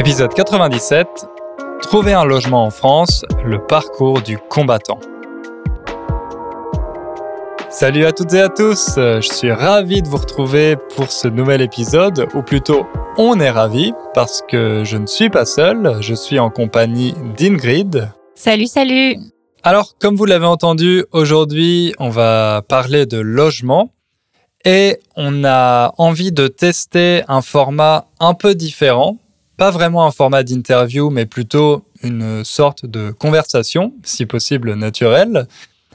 Épisode 97. Trouver un logement en France, le parcours du combattant. Salut à toutes et à tous, je suis ravi de vous retrouver pour ce nouvel épisode, ou plutôt on est ravi parce que je ne suis pas seul, je suis en compagnie d'Ingrid. Salut, salut Alors, comme vous l'avez entendu, aujourd'hui on va parler de logement et on a envie de tester un format un peu différent pas vraiment un format d'interview, mais plutôt une sorte de conversation, si possible naturelle.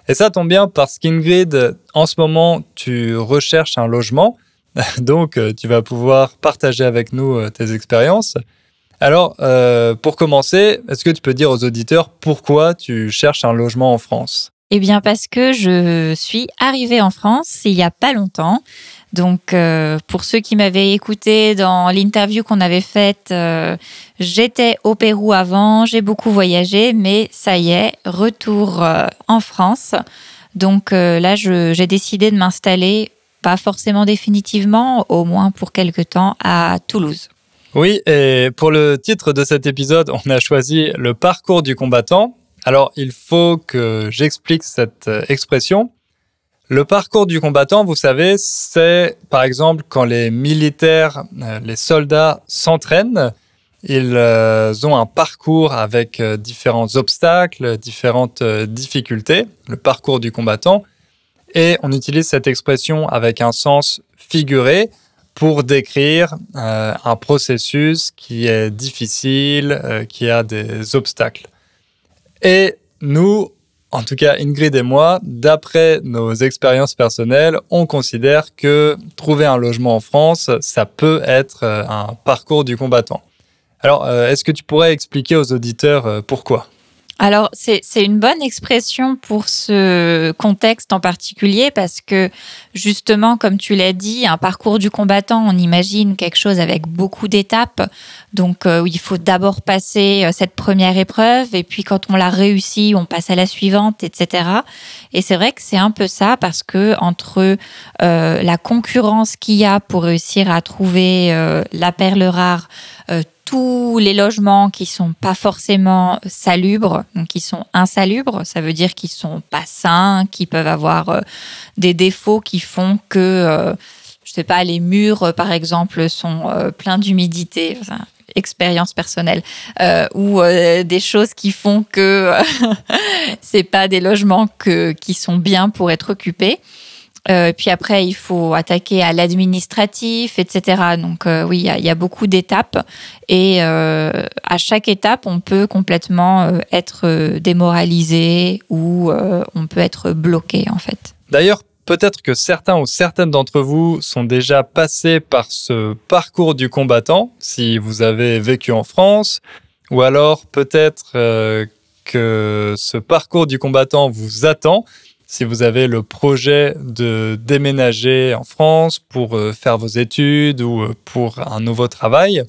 Et ça tombe bien parce qu'Ingrid, en ce moment, tu recherches un logement, donc euh, tu vas pouvoir partager avec nous euh, tes expériences. Alors, euh, pour commencer, est-ce que tu peux dire aux auditeurs pourquoi tu cherches un logement en France? Eh bien, parce que je suis arrivée en France il n'y a pas longtemps. Donc, euh, pour ceux qui m'avaient écouté dans l'interview qu'on avait faite, euh, j'étais au Pérou avant, j'ai beaucoup voyagé, mais ça y est, retour euh, en France. Donc là, j'ai décidé de m'installer, pas forcément définitivement, au moins pour quelque temps, à Toulouse. Oui, et pour le titre de cet épisode, on a choisi le parcours du combattant. Alors, il faut que j'explique cette expression. Le parcours du combattant, vous savez, c'est par exemple quand les militaires, euh, les soldats s'entraînent, ils euh, ont un parcours avec euh, différents obstacles, différentes difficultés, le parcours du combattant, et on utilise cette expression avec un sens figuré pour décrire un processus qui est difficile, qui a des obstacles. Et nous, en tout cas, Ingrid et moi, d'après nos expériences personnelles, on considère que trouver un logement en France, ça peut être euh, un parcours du combattant. Alors, euh, est-ce que tu pourrais expliquer aux auditeurs euh, pourquoi? Alors, c'est une bonne expression pour ce contexte en particulier parce que, justement, comme tu l'as dit, un parcours du combattant, on imagine quelque chose avec beaucoup d'étapes. Donc, euh, il faut d'abord passer euh, cette première épreuve et puis quand on l'a réussi, on passe à la suivante, etc. Et c'est vrai que c'est un peu ça parce que entre euh, la concurrence qu'il y a pour réussir à trouver la perle rare, tous les logements qui sont pas forcément salubres, donc qui sont insalubres, ça veut dire qu'ils sont pas sains, qui peuvent avoir euh, des défauts qui font que, euh, je sais pas, les murs, euh, par exemple, sont pleins d'humidité. expérience personnelle ou des choses qui font que c'est pas des logements que, qui sont bien pour être occupés. Euh, puis après, il faut attaquer à l'administratif, etc. Donc euh, oui, il y, a beaucoup d'étapes et euh, à chaque étape, on peut complètement être démoralisé ou on peut être bloqué en fait. D'ailleurs, peut-être que certains ou certaines d'entre vous sont déjà passés par ce parcours du combattant, si vous avez vécu en France, ou alors peut-être que ce parcours du combattant vous attend si vous avez le projet de déménager en France pour euh, faire vos études ou euh, pour un nouveau travail.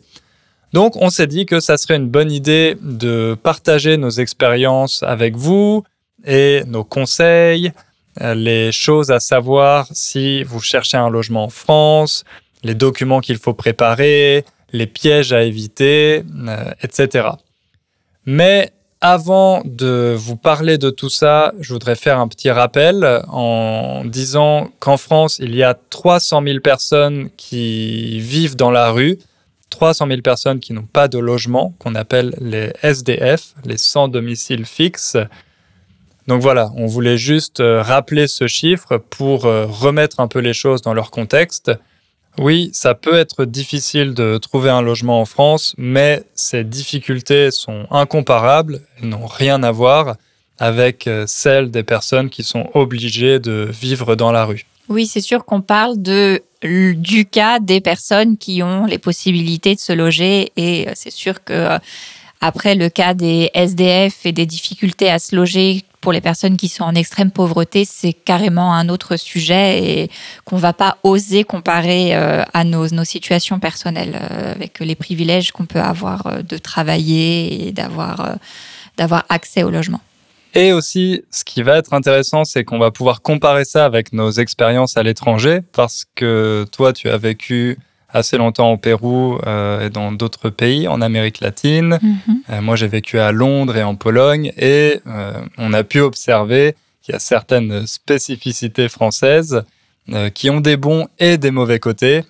Donc on s'est dit que ça serait une bonne idée de partager nos expériences avec vous et nos conseils, euh, les choses à savoir si vous cherchez un logement en France, les documents qu'il faut préparer, les pièges à éviter, etc. Mais avant de vous parler de tout ça, je voudrais faire un petit rappel en disant qu'en France, il y a 300 000 personnes qui vivent dans la rue, 300 000 personnes qui n'ont pas de logement, qu'on appelle les SDF, les sans domicile fixe. Donc voilà, on voulait juste euh, rappeler ce chiffre pour euh, remettre un peu les choses dans leur contexte. Oui, ça peut être difficile de trouver un logement en France, mais ces difficultés sont incomparables, elles n'ont rien à voir avec euh, celles des personnes qui sont obligées de vivre dans la rue. Oui, c'est sûr qu'on parle du cas des personnes qui ont les possibilités de se loger et euh, c'est sûr que euh, après le cas des SDF et des difficultés à se loger pour les personnes qui sont en extrême pauvreté, c'est carrément un autre sujet et qu'on va pas oser comparer euh, à nos, nos, situations personnelles euh, avec les privilèges qu'on peut avoir euh, de travailler et d'avoir d'avoir accès au logement. Et aussi, ce qui va être intéressant, c'est qu'on va pouvoir comparer ça avec nos expériences à l'étranger, parce que toi, tu as vécu assez longtemps au Pérou et dans d'autres pays en Amérique latine. Mhm. moi, j'ai vécu à Londres et en Pologne et on a pu observer qu'il y a certaines spécificités françaises qui ont des bons et des mauvais côtés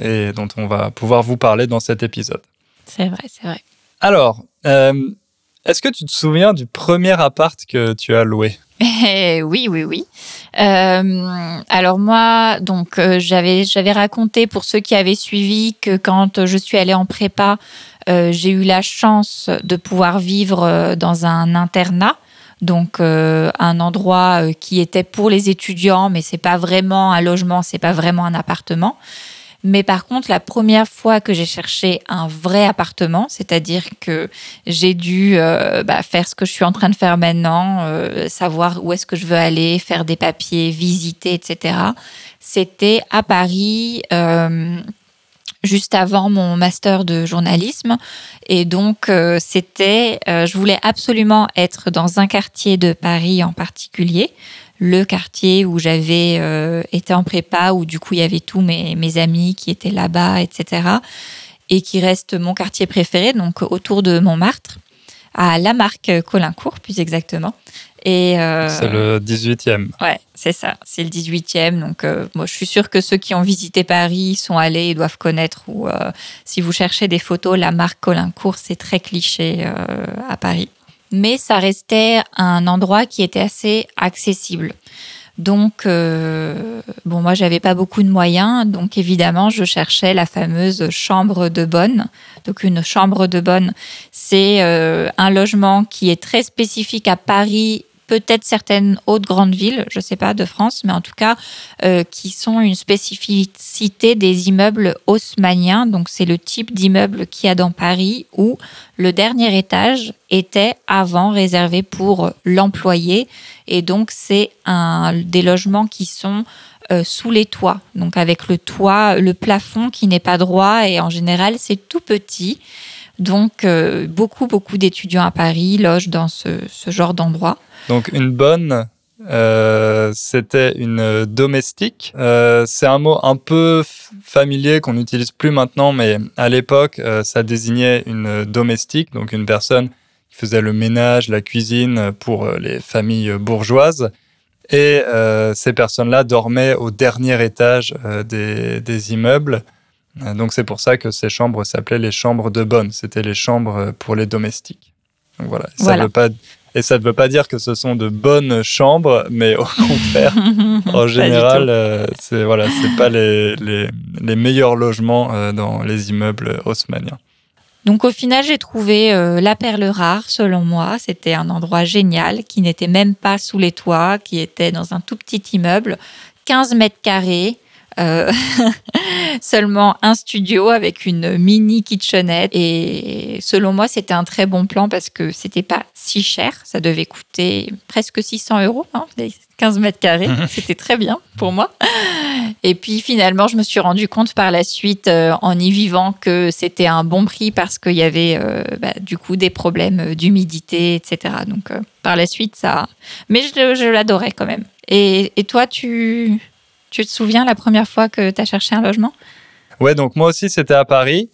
et dont on va pouvoir vous parler dans cet épisode. C'est vrai, c'est vrai. Alors, est-ce que tu te souviens du premier appart que tu as loué? Eh oui, oui, oui. Euh, alors moi, donc euh, j'avais j'avais raconté pour ceux qui avaient suivi que quand je suis allée en prépa, euh, j'ai eu la chance de pouvoir vivre dans un internat. Donc un endroit qui était pour les étudiants, mais c'est pas vraiment un logement, c'est pas vraiment un appartement. Mais par contre, la première fois que j'ai cherché un vrai appartement, c'est-à-dire que j'ai dû euh, bah, faire ce que je suis en train de faire maintenant, euh, savoir où est-ce que je veux aller, faire des papiers, visiter, etc., c'était à Paris. Euh, juste avant mon master de journalisme. Et donc, c'était, je voulais absolument être dans un quartier de Paris en particulier le quartier où j'avais euh, été en prépa, où du coup il y avait tous mes, mes amis qui étaient là-bas, etc. Et qui reste mon quartier préféré, donc autour de Montmartre, à Lamarque Colincourt, plus exactement. Et euh, c'est le 18e. Ouais, c'est ça, c'est le 18e. Donc, euh, moi, je suis sûre que ceux qui ont visité Paris sont allés et doivent connaître. Ou si vous cherchez des photos, Lamarque Colincourt, c'est très cliché à Paris mais ça restait un endroit qui était assez accessible. Donc, euh, bon, moi, j'avais pas beaucoup de moyens, donc évidemment, je cherchais la fameuse chambre de bonne. Donc, une chambre de bonne, c'est euh, un logement qui est très spécifique à Paris peut-être certaines autres grandes villes, je ne sais pas, de France, mais en tout cas, euh, qui sont une spécificité des immeubles haussmanniens. Donc, c'est le type d'immeuble qu'il y a dans Paris où le dernier étage était avant réservé pour l'employé. Et donc, c'est un, des logements qui sont euh, sous les toits, donc avec le toit, le plafond qui n'est pas droit et en général, c'est tout petit. Donc, euh, beaucoup, beaucoup d'étudiants à Paris logent dans ce, ce genre d'endroit. Donc une bonne, euh, c'était une domestique. Euh, c'est un mot un peu familier qu'on n'utilise plus maintenant, mais à l'époque, ça désignait une domestique, donc une personne qui faisait le ménage, la cuisine pour les familles bourgeoises. Et ces personnes-là dormaient au dernier étage des, des, immeubles. Donc c'est pour ça que ces chambres s'appelaient les chambres de bonne. C'était les chambres pour les domestiques. Donc voilà. Ça voilà. veut pas et ça ne veut pas dire que ce sont de bonnes chambres, mais au contraire, en général, euh, c'est voilà, c'est pas les, les, les, meilleurs logements euh, dans les immeubles haussmanniens. Donc au final, j'ai trouvé euh, la perle rare, selon moi. C'était un endroit génial qui n'était même pas sous les toits, qui était dans un tout petit immeuble, 15 mètres carrés, euh, seulement un studio avec une mini kitchenette. Et selon moi, c'était un très bon plan parce que c'était pas si cher. Ça devait coûter presque 600 euros, hein, 15 mètres carrés. Mhm. C'était très bien pour moi. Et puis finalement, je me suis rendu compte par la suite, euh, en y vivant, que c'était un bon prix parce qu'il y avait euh, bah, du coup des problèmes d'humidité, etc. Donc par la suite, ça. Mais je, je l'adorais quand même. Et, et toi, tu, tu te souviens la première fois que tu as cherché un logement? Ouais, donc moi aussi, c'était à Paris.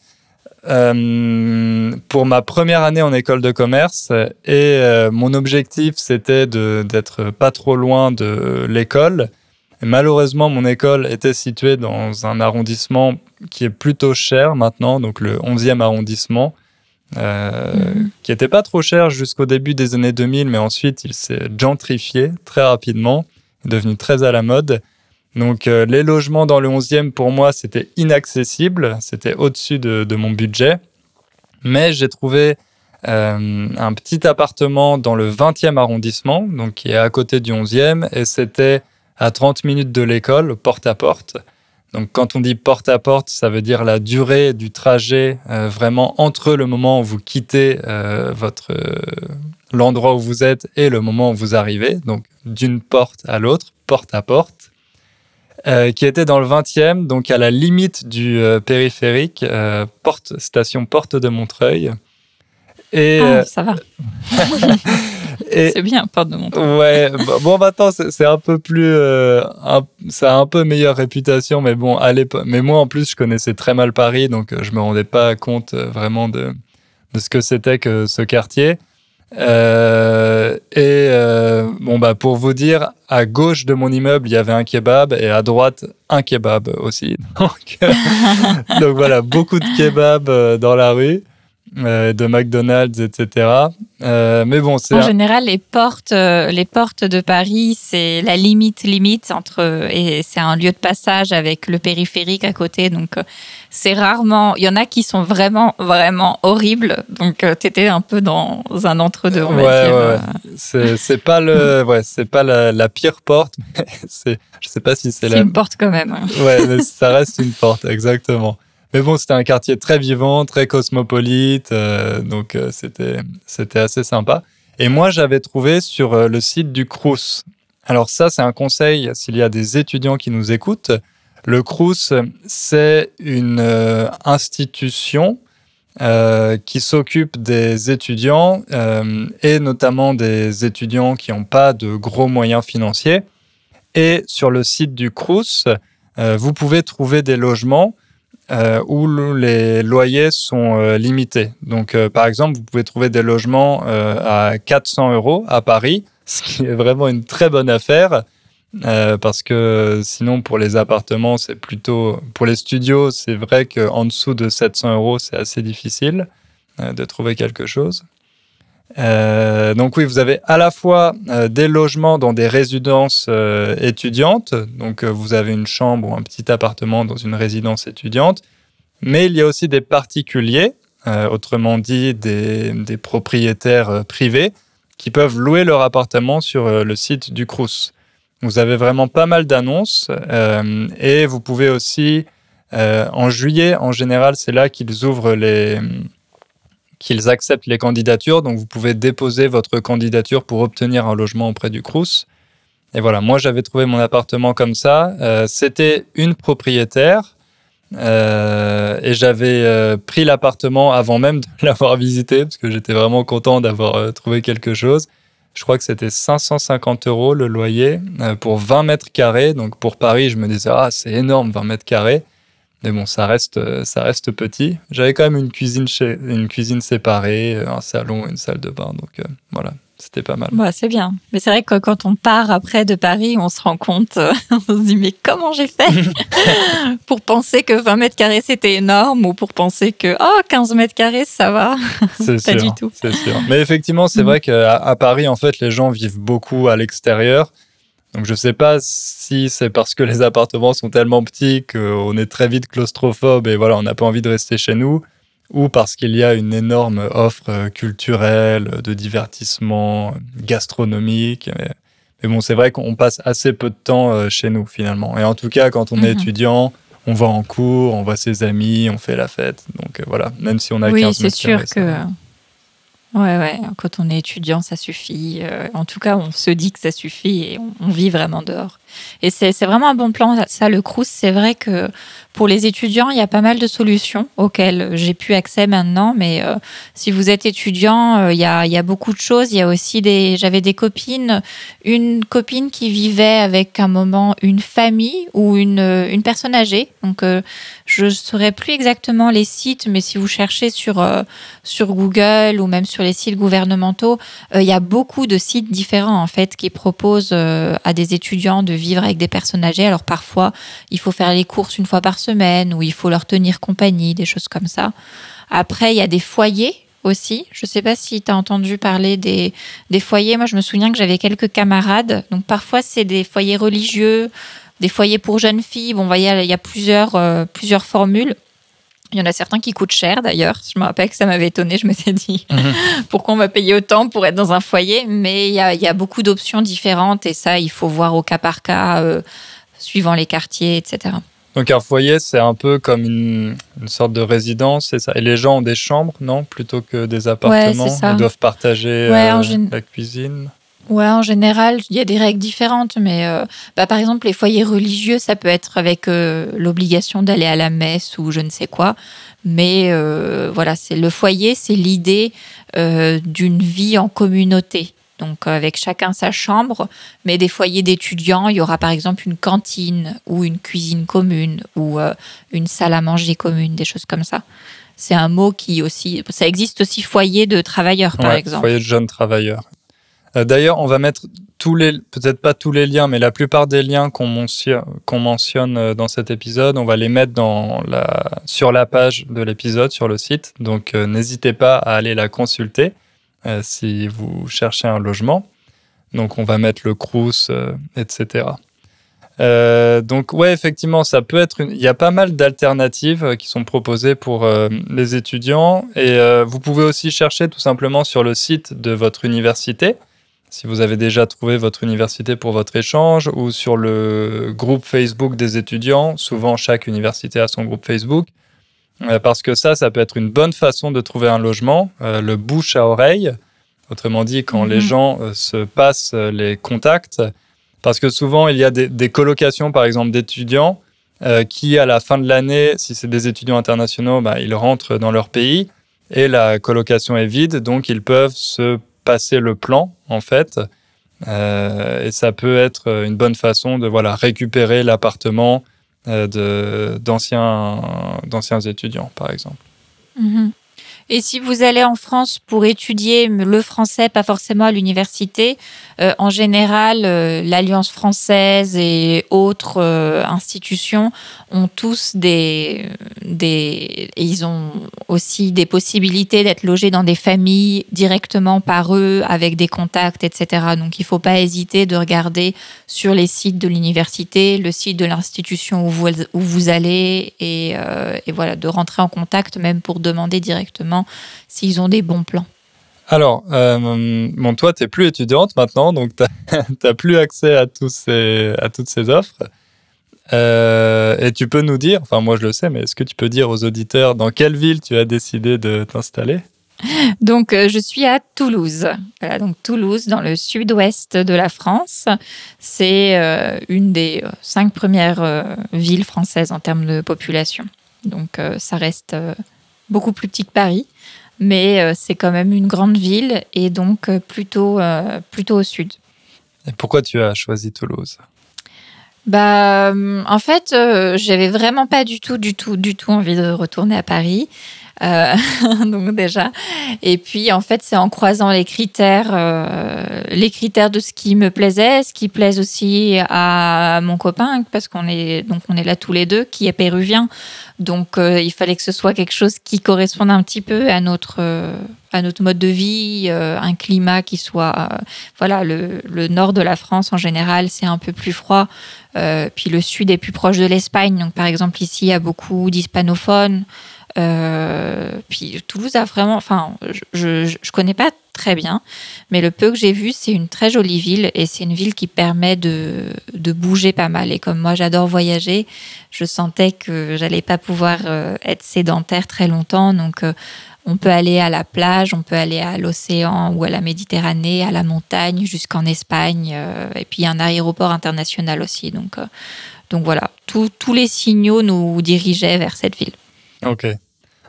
Euh, pour ma première année en école de commerce et euh, mon objectif c'était d'être pas trop loin de l'école. Malheureusement, mon école était située dans un arrondissement qui est plutôt cher maintenant, donc le 11e arrondissement, euh, mhm. qui n'était pas trop cher jusqu'au début des années 2000, mais ensuite il s'est gentrifié très rapidement, est devenu très à la mode. Donc euh, les logements dans le 11e, pour moi, c'était inaccessible, c'était au-dessus de, mon budget. Mais j'ai trouvé euh, un petit appartement dans le 20e arrondissement, donc qui est à côté du 11e, et c'était à 30 minutes de l'école, porte à porte. Donc quand on dit porte à porte, ça veut dire la durée du trajet euh, vraiment entre le moment où vous quittez votre l'endroit où vous êtes et le moment où vous arrivez, donc d'une porte à l'autre, porte à porte. Euh, qui était dans le 20e, donc à la limite du euh, périphérique, euh, porte, station Porte de Montreuil. Et, ah, ça va. c'est bien, porte de Montreuil. Ouais, bon, maintenant, c'est un peu plus. Euh, ça a un peu meilleure réputation, mais bon, à l'époque. Mais moi, en plus, je connaissais très mal Paris, donc je me rendais pas compte vraiment de, de ce que c'était que ce quartier. Euh, et euh, bon, bah, pour vous dire, à gauche de mon immeuble, il y avait un kebab et à droite, un kebab aussi. Donc, donc voilà, beaucoup de kebabs dans la rue. Euh, de McDonald's, etc. Euh, mais bon, c'est en général les portes, euh, les portes de Paris, c'est la limite limite entre et c'est un lieu de passage avec le périphérique à côté, donc c'est rarement. Il y en a qui sont vraiment vraiment horribles, donc tu étais un peu dans un entre deux, on va dire. Ouais. C'est pas le, ouais, c'est pas la, pire porte, mais c'est, je sais pas si c'est la. C'est une porte quand même. Ouais, mais ça reste une porte, exactement. Mais bon, c'était un quartier très vivant, très cosmopolite, euh, donc euh, c'était c'était assez sympa. Et moi, j'avais trouvé sur euh, le site du Crous. Alors ça, c'est un conseil s'il y a des étudiants qui nous écoutent. Le Crous, c'est une institution qui s'occupe des étudiants et notamment des étudiants qui n'ont pas de gros moyens financiers. Et sur le site du Crous, vous pouvez trouver des logements euh, où les loyers sont euh, limités. Donc, euh, par exemple, vous pouvez trouver des logements à 400 euros à Paris, ce qui est vraiment une très bonne affaire. parce que sinon, pour les appartements, c'est plutôt. Pour les studios, c'est vrai qu'en dessous de 700 euros, c'est assez difficile de trouver quelque chose. Euh, donc oui, vous avez à la fois euh, des logements dans des résidences euh, étudiantes, donc vous avez une chambre ou un petit appartement dans une résidence étudiante, mais il y a aussi des particuliers, autrement dit des, des propriétaires privés, qui peuvent louer leur appartement sur le site du Crous. Vous avez vraiment pas mal d'annonces et vous pouvez aussi, en juillet en général, c'est là qu'ils ouvrent les qu'ils acceptent les candidatures. Donc, vous pouvez déposer votre candidature pour obtenir un logement auprès du Crous. Et voilà, moi, j'avais trouvé mon appartement comme ça. Euh, c'était une propriétaire. Euh, et j'avais euh, pris l'appartement avant même de l'avoir visité parce que j'étais vraiment content d'avoir trouvé quelque chose. Je crois que c'était 550 euros le loyer pour 20 mètres carrés. Donc pour Paris, je me disais, ah, c'est énorme, 20 mètres carrés. Mais bon, ça reste, euh, ça reste petit. J'avais quand même une cuisine, chez, une cuisine séparée, euh, un salon, une salle de bain. Donc euh, voilà, c'était pas mal. Ouais, c'est bien. Mais c'est vrai que quand on part après de Paris, on se rend compte, on se dit, mais comment j'ai fait pour penser que 20 mètres carrés c'était énorme ou pour penser que oh, 15 mètres carrés ça va? C'est Pas du tout. C'est sûr. Mais effectivement, c'est mm. vrai qu'à à Paris, en fait, les gens vivent beaucoup à l'extérieur. Donc je ne sais pas si c'est parce que les appartements sont tellement petits qu'on est très vite claustrophobe et voilà, on n'a pas envie de rester chez nous, ou parce qu'il y a une énorme offre culturelle, de divertissement, gastronomique. Mais, bon, c'est vrai qu'on passe assez peu de temps euh, chez nous finalement. Et en tout cas, quand on est mhm. étudiant, on va en cours, on voit ses amis, on fait la fête. Donc euh, voilà, même si on a oui, 15 c'est sûr que Ouais, ouais, quand on est étudiant, ça suffit. Euh, en tout cas, on se dit que ça suffit et on, vit vraiment dehors. Et c'est vraiment un bon plan, ça, le Crous. C'est vrai que pour les étudiants, il y a pas mal de solutions auxquelles j'ai pu accès maintenant. Mais euh, si vous êtes étudiant, euh, il, y a, y a beaucoup de choses. Il y a aussi des. J'avais des copines, une copine qui vivait avec un moment une famille ou une, une personne âgée. Donc, je ne saurais plus exactement les sites, mais si vous cherchez sur, sur Google ou même sur les sites gouvernementaux, il y a beaucoup de sites différents en fait qui proposent à des étudiants de vivre avec des personnes âgées. Alors parfois, il faut faire les courses une fois par semaine ou il faut leur tenir compagnie, des choses comme ça. Après, il y a des foyers aussi. Je ne sais pas si tu as entendu parler des, des foyers. Moi, je me souviens que j'avais quelques camarades. Donc parfois, c'est des foyers religieux, des foyers pour jeunes filles. Bon, il y a, plusieurs, euh, plusieurs formules. Il y en a certains qui coûtent cher d'ailleurs. Je me rappelle que ça m'avait étonné. Je me suis dit mhm. pourquoi on va payer autant pour être dans un foyer? Mais il y a, beaucoup d'options différentes et ça, il faut voir au cas par cas, euh, suivant les quartiers, etc. Donc un foyer, c'est un peu comme une, sorte de résidence, c'est ça? Et les gens ont des chambres, non? Plutôt que des appartements? Ils doivent partager euh, la cuisine? Ouais, en général, il y a des règles différentes, mais euh, bah, par exemple, les foyers religieux, ça peut être avec euh, l'obligation d'aller à la messe ou je ne sais quoi. Mais euh, voilà, c'est le foyer, c'est l'idée d'une vie en communauté. donc avec chacun sa chambre, mais des foyers d'étudiants, il y aura par exemple une cantine ou une cuisine commune ou une salle à manger commune, des choses comme ça. C'est un mot qui aussi, ça existe aussi foyer de travailleurs par exemple. Foyer de jeunes travailleurs. D'ailleurs, on va mettre tous les, peut-être pas tous les liens, mais la plupart des liens qu'on mentionne, euh, dans cet épisode, on va les mettre dans la, sur la page de l'épisode, sur le site. Donc, euh, n'hésitez pas à aller la consulter euh, si vous cherchez un logement. Donc, on va mettre le Crous, etc. donc, ouais, effectivement, ça peut être. Il y a pas mal d'alternatives qui sont proposées pour les étudiants. Et vous pouvez aussi chercher tout simplement sur le site de votre université si vous avez déjà trouvé votre université pour votre échange ou sur le groupe Facebook des étudiants. Souvent, chaque université a son groupe Facebook. Euh, parce que ça, ça peut être une bonne façon de trouver un logement, euh, le bouche à oreille. Autrement dit, quand les mhm. gens euh, se passent les contacts. Parce que souvent, il y a des, colocations, par exemple, d'étudiants qui, à la fin de l'année, si c'est des étudiants internationaux, bah, ils rentrent dans leur pays et la colocation est vide, donc ils peuvent se passer le plan, en fait. Euh, et ça peut être une bonne façon de voilà, récupérer l'appartement euh, d'anciens étudiants, par exemple. Mm-hmm. Et si vous allez en France pour étudier le français, pas forcément à l'université, euh, en général, euh, l'Alliance française et autres euh, institutions ont tous des, des, ils ont aussi des possibilités d'être logés dans des familles directement par eux, avec des contacts, etc. Donc il ne faut pas hésiter de regarder sur les sites de l'université, le site de l'institution où vous, où vous allez, et, et voilà, de rentrer en contact même pour demander directement s'ils ont des bons plans. Alors, euh, bon, toi, tu n'es plus étudiante maintenant, donc tu n'as plus accès à, tous ces, à toutes ces offres. Euh, et tu peux nous dire, enfin moi je le sais, mais est-ce que tu peux dire aux auditeurs dans quelle ville tu as décidé de t'installer? Donc, euh, je suis à Toulouse. Voilà, donc Toulouse, dans le sud-ouest de la France. C'est une des cinq premières villes françaises en termes de population. Donc, ça reste beaucoup plus petit que Paris, mais euh, c'est quand même une grande ville et donc euh, plutôt, euh, plutôt au sud. Et pourquoi tu as choisi Toulouse? Bah, en fait, j'avais vraiment pas du tout, du tout, du tout envie de retourner à Paris. Euh, donc déjà. Et puis en fait, c'est en croisant les critères, euh, les critères de ce qui me plaisait, ce qui plaise aussi à mon copain, parce qu'on est donc on est là tous les deux, qui est péruvien. Donc euh, il fallait que ce soit quelque chose qui corresponde un petit peu à notre à notre mode de vie, un climat qui soit voilà le, le, nord de la France en général c'est un peu plus froid, puis le sud est plus proche de l'Espagne. Donc par exemple ici il y a beaucoup d'hispanophones. Euh, puis Toulouse a vraiment, enfin, je, je, connais pas très bien, mais le peu que j'ai vu, c'est une très jolie ville et c'est une ville qui permet de, de, bouger pas mal. Et comme moi, j'adore voyager, je sentais que j'allais pas pouvoir euh, être sédentaire très longtemps. Donc, euh, on peut aller à la plage, on peut aller à l'océan ou à la Méditerranée, à la montagne, jusqu'en Espagne. et puis, il y a un aéroport international aussi. Donc, donc voilà, tous les signaux nous dirigeaient vers cette ville. Ok.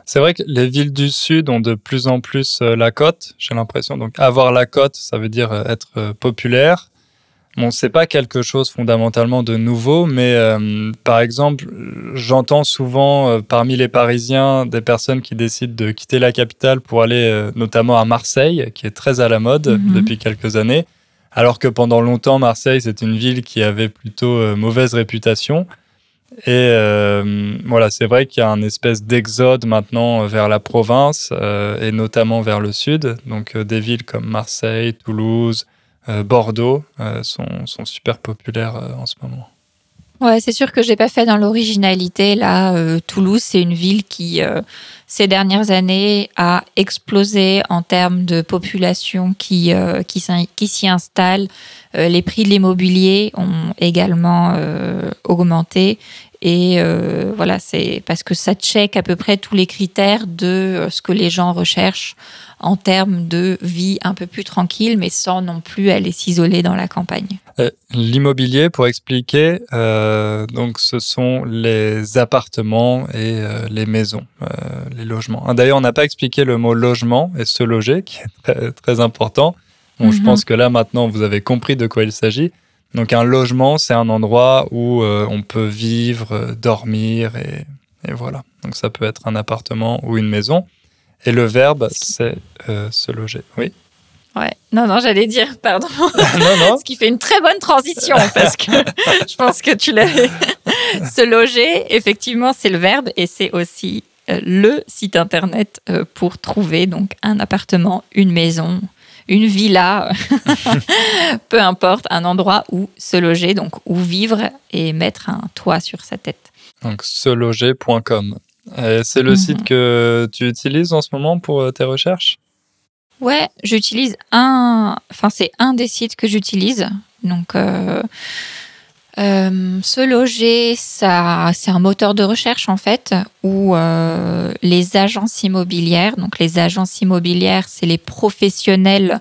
C'est vrai que les villes du sud ont de plus en plus euh, la côte, j'ai l'impression. Donc avoir la côte, ça veut dire euh, être euh, populaire. Bon, c'est pas quelque chose fondamentalement de nouveau, mais par exemple, j'entends souvent parmi les Parisiens des personnes qui décident de quitter la capitale pour aller notamment à Marseille, qui est très à la mode mhm. depuis quelques années, alors que pendant longtemps, Marseille, c'est une ville qui avait plutôt mauvaise réputation. Et euh, voilà, c'est vrai qu'il y a un espèce d'exode maintenant vers la province euh, et notamment vers le sud. Donc euh, des villes comme Marseille, Toulouse, Bordeaux sont, super populaires en ce moment. Ouais, c'est sûr que j'ai pas fait dans l'originalité. Là, Toulouse, c'est une ville qui, ces dernières années, a explosé en termes de population qui, qui, qui s'y installe. Les prix de l'immobilier ont également augmenté et euh, voilà, c'est parce que ça check à peu près tous les critères de euh, ce que les gens recherchent en termes de vie un peu plus tranquille, mais sans non plus aller s'isoler dans la campagne. Euh, l'immobilier, pour expliquer, donc ce sont les appartements et les maisons, les logements. D'ailleurs, on n'a pas expliqué le mot logement et se loger, qui est très important. Bon, je Mhm. pense que là maintenant vous avez compris de quoi il s'agit. Donc un logement, c'est un endroit où euh, on peut vivre, euh, dormir et, et voilà. Donc ça peut être un appartement ou une maison. Et le verbe, c'est euh, se loger. Oui. Ouais. Non, non, j'allais dire, pardon. non, non. Ce qui fait une très bonne transition parce que je pense que tu l'avais. Se loger, effectivement, c'est le verbe et c'est aussi le site internet pour trouver donc un appartement, une maison, une villa, peu importe, un endroit où se loger, donc où vivre et mettre un toit sur sa tête. Donc seloger.com. C'est le Mhm. site que tu utilises en ce moment pour euh, tes recherches? Ouais, j'utilise un. Enfin, c'est un des sites que j'utilise. Donc, euh, euh, se loger, ça, c'est un moteur de recherche en fait où euh, les agences immobilières, donc les agences immobilières, c'est les professionnels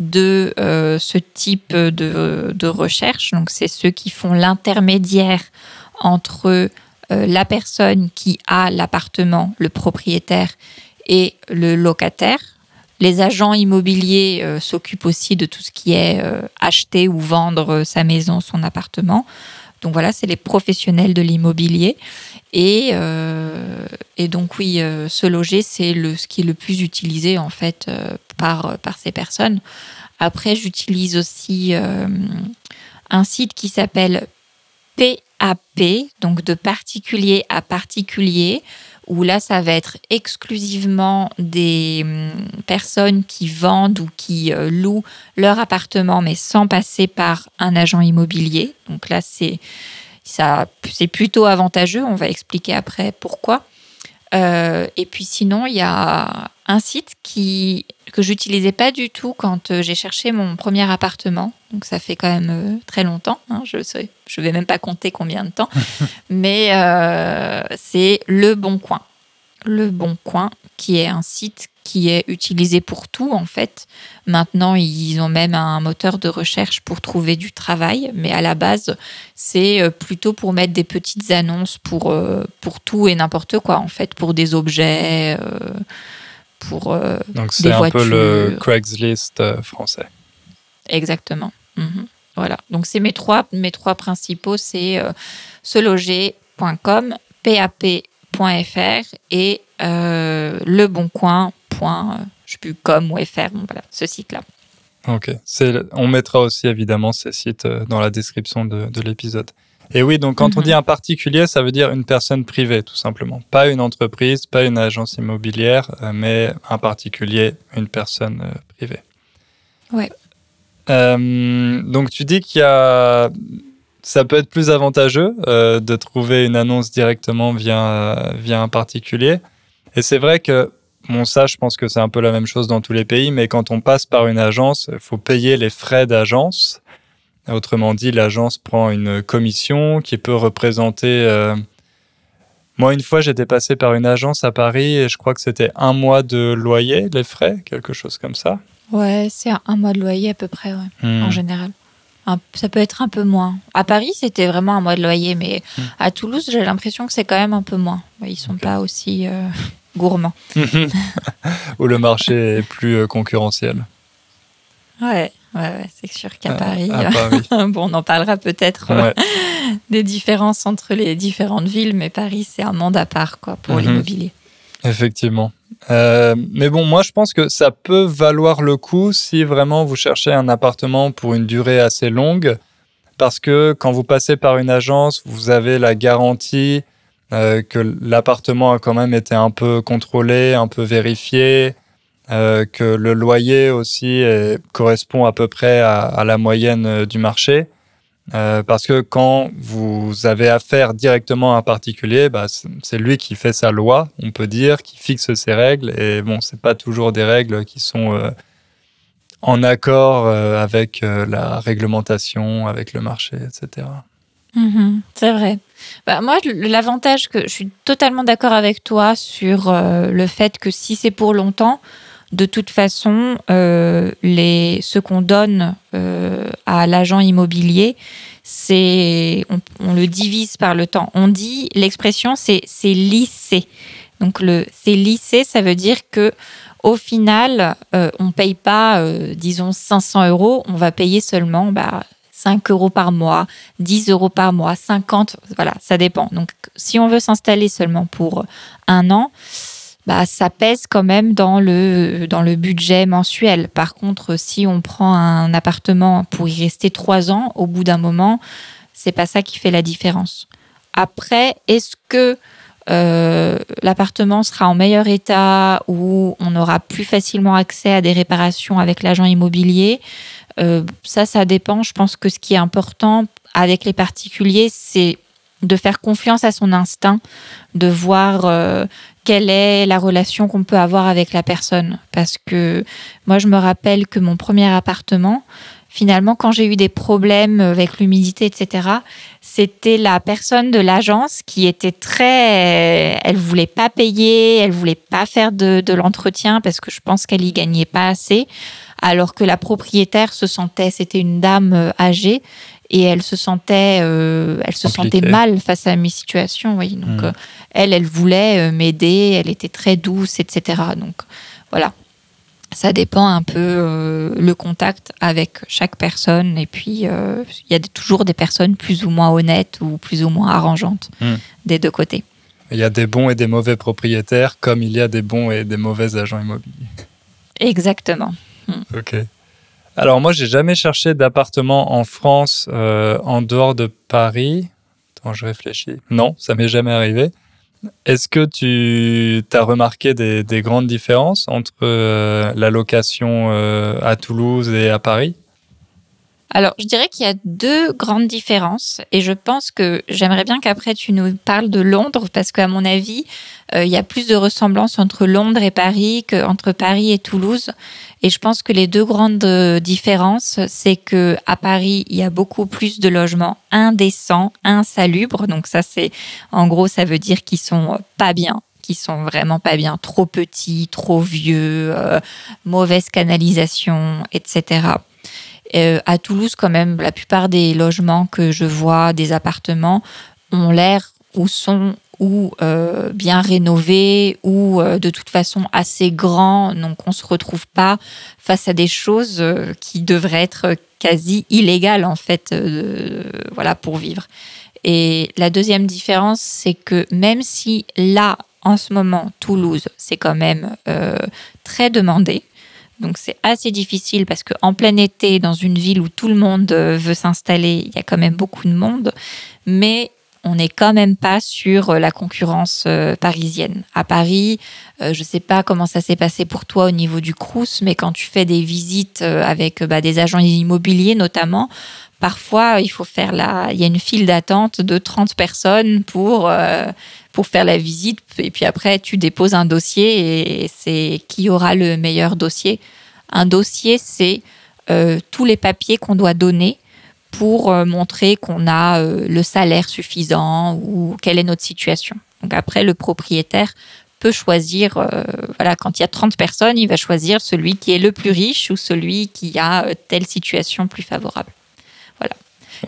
de euh, ce type de, recherche. Donc, c'est ceux qui font l'intermédiaire entre euh, la personne qui a l'appartement, le propriétaire, et le locataire. Les agents immobiliers euh, s'occupent aussi de tout ce qui est euh, acheter ou vendre euh, sa maison, son appartement. Donc voilà, c'est les professionnels de l'immobilier. Et, donc oui, se loger, c'est ce qui est le plus utilisé en fait par, ces personnes. Après, j'utilise aussi un site qui s'appelle PAP, donc de particulier à particulier, où là, ça va être exclusivement des hum, personnes qui vendent ou qui euh, louent leur appartement, mais sans passer par un agent immobilier. Donc là, c'est plutôt avantageux. On va expliquer après pourquoi. Euh, et puis sinon, il y a un site qui, que j'utilisais pas du tout quand euh, j'ai cherché mon premier appartement. Donc ça fait quand même euh, très longtemps. hein, je je vais même pas compter combien de temps. Mais euh, c'est Le Bon Coin. Le Bon Coin, qui est un site qui est utilisé pour tout en fait. Maintenant, ils ont même un moteur de recherche pour trouver du travail, mais à la base, c'est euh, plutôt pour mettre des petites annonces pour, euh, pour tout et n'importe quoi en fait, pour des objets, euh, pour euh, Donc c'est un peu le. Craigslist français. Exactement. Mhm. Voilà. Donc, c'est mes trois, mes trois principaux c'est seloger.com, pap.fr et euh, leboncoin. Point, euh, Je sais plus, com ou fr. Bon, voilà, ce site-là. Ok. On mettra aussi évidemment ces sites euh, dans la description de, de l'épisode. Et oui, donc quand on Mhm. dit un particulier, ça veut dire une personne privée, tout simplement. Pas une entreprise, pas une agence immobilière, euh, mais un particulier, une personne privée. Ouais. Euh, donc tu dis qu'il y a, ça peut être plus avantageux euh, de trouver une annonce directement via via un particulier. Et c'est vrai que bon ça, je pense que c'est un peu la même chose dans tous les pays, mais quand on passe par une agence, il faut payer les frais d'agence. Autrement dit, l'agence prend une commission qui peut représenter. euh, Moi, une fois, j'étais passé par une agence à Paris et je crois que c'était un mois de loyer, les frais, quelque chose comme ça. Ouais, c'est un, un mois de loyer à peu près, ouais, Hmm. en général. Un- ça peut être un peu moins. À Paris, c'était vraiment un mois de loyer, mais Hmm. à Toulouse, j'ai l'impression que c'est quand même un peu moins. Ils sont pas aussi euh, gourmands. Où le marché est plus euh, concurrentiel. Ouais, ouais, ouais, c'est sûr qu'à À- Paris, à euh, Paris. bon, on en parlera peut-être euh, des différences entre les différentes villes, mais Paris, c'est un monde à part quoi, pour Mhm. l'immobilier. Effectivement. Euh, mais bon, moi je pense que ça peut valoir le coup si vraiment vous cherchez un appartement pour une durée assez longue, parce que quand vous passez par une agence, vous avez la garantie euh, que l'appartement a quand même été un peu contrôlé, un peu vérifié, euh, que le loyer aussi correspond à peu près à, la moyenne euh, du marché. Parce que quand vous avez affaire directement à un particulier, bah, c'est lui qui fait sa loi, on peut dire, qui fixe ses règles. Et bon, c'est pas toujours des règles qui sont en accord avec la réglementation, avec le marché, etc. Mhm, c'est vrai. Bah, moi, l'avantage que je suis totalement d'accord avec toi sur euh, le fait que si c'est pour longtemps, de toute façon, euh, les, ce qu'on donne euh, à l'agent immobilier, c'est on, on le divise par le temps. On dit l'expression c'est c'est lissé. Donc le c'est lissé, ça veut dire que au final, on paye pas, disons, 500 euros, on va payer seulement bah, 5 euros par mois, 10 euros par mois, 50, voilà, ça dépend. Donc, si on veut s'installer seulement pour un an, bah, ça pèse quand même dans le, budget mensuel. Par contre, si on prend un appartement pour y rester trois ans, au bout d'un moment, c'est pas ça qui fait la différence. Après, est-ce que euh, l'appartement sera en meilleur état ou on aura plus facilement accès à des réparations avec l'agent immobilier? Euh, Ça, ça dépend. Je pense que ce qui est important avec les particuliers, c'est de faire confiance à son instinct, de voir euh, quelle est la relation qu'on peut avoir avec la personne. Parce que moi, je me rappelle que mon premier appartement, finalement, quand j'ai eu des problèmes avec l'humidité, etc., c'était la personne de l'agence qui était très. Elle voulait pas payer, elle voulait pas faire de, l'entretien parce que je pense qu'elle y gagnait pas assez. Alors que la propriétaire se sentait, c'était une dame euh, âgée et elle se sentait, euh, elle se sentait mal face à mes situations. Oui, donc hmm. euh, elle, elle voulait m'aider, elle était très douce, etc. Donc voilà ça dépend un peu euh, le contact avec chaque personne. Et puis, il y a toujours des personnes plus ou moins honnêtes ou plus ou moins arrangeantes hmm. des deux côtés. Il y a des bons et des mauvais propriétaires, comme il y a des bons et des mauvais agents immobiliers. Exactement. Hmm. Ok. Alors moi, j'ai jamais cherché d'appartement en France euh, en dehors de Paris. Attends, je réfléchis. Non, ça m'est jamais arrivé. Est-ce que tu as remarqué des, grandes différences entre euh, la location euh, à Toulouse et à Paris? Alors, je dirais qu'il y a deux grandes différences et je pense que j'aimerais bien qu'après tu nous parles de Londres parce qu'à mon avis, euh, il y a plus de ressemblances entre Londres et Paris qu'entre Paris et Toulouse. Et je pense que les deux grandes euh, différences, c'est que à Paris, il y a beaucoup plus de logements indécents, insalubres. Donc ça, c'est en gros, ça veut dire qu'ils sont pas bien qui sont vraiment pas bien, trop petits, trop vieux, euh, mauvaise canalisation, etc. Euh, à Toulouse, quand même, la plupart des logements que je vois, des appartements, ont l'air ou sont ou euh, bien rénovés ou euh, de toute façon assez grands. Donc on ne se retrouve pas face à des choses qui devraient être quasi illégales en fait, voilà pour vivre. Et la deuxième différence, c'est que même si là, en ce moment, Toulouse, c'est quand même très demandé, donc c'est assez difficile parce qu'en plein été, dans une ville où tout le monde euh, veut s'installer, il y a quand même beaucoup de monde. Mais on n'est quand même pas sur euh, la concurrence euh, parisienne. À Paris, je ne sais pas comment ça s'est passé pour toi au niveau du Crous, mais quand tu fais des visites avec bah, des agents immobiliers notamment, parfois il faut faire la, il y a une file d'attente de 30 personnes pour pour faire la visite. Et puis après, tu déposes un dossier et c'est qui aura le meilleur dossier. Un dossier, c'est euh, tous les papiers qu'on doit donner pour euh, montrer qu'on a euh, le salaire suffisant ou quelle est notre situation. Donc après, le propriétaire peut choisir, voilà, quand il y a 30 personnes, il va choisir celui qui est le plus riche ou celui qui a telle situation plus favorable.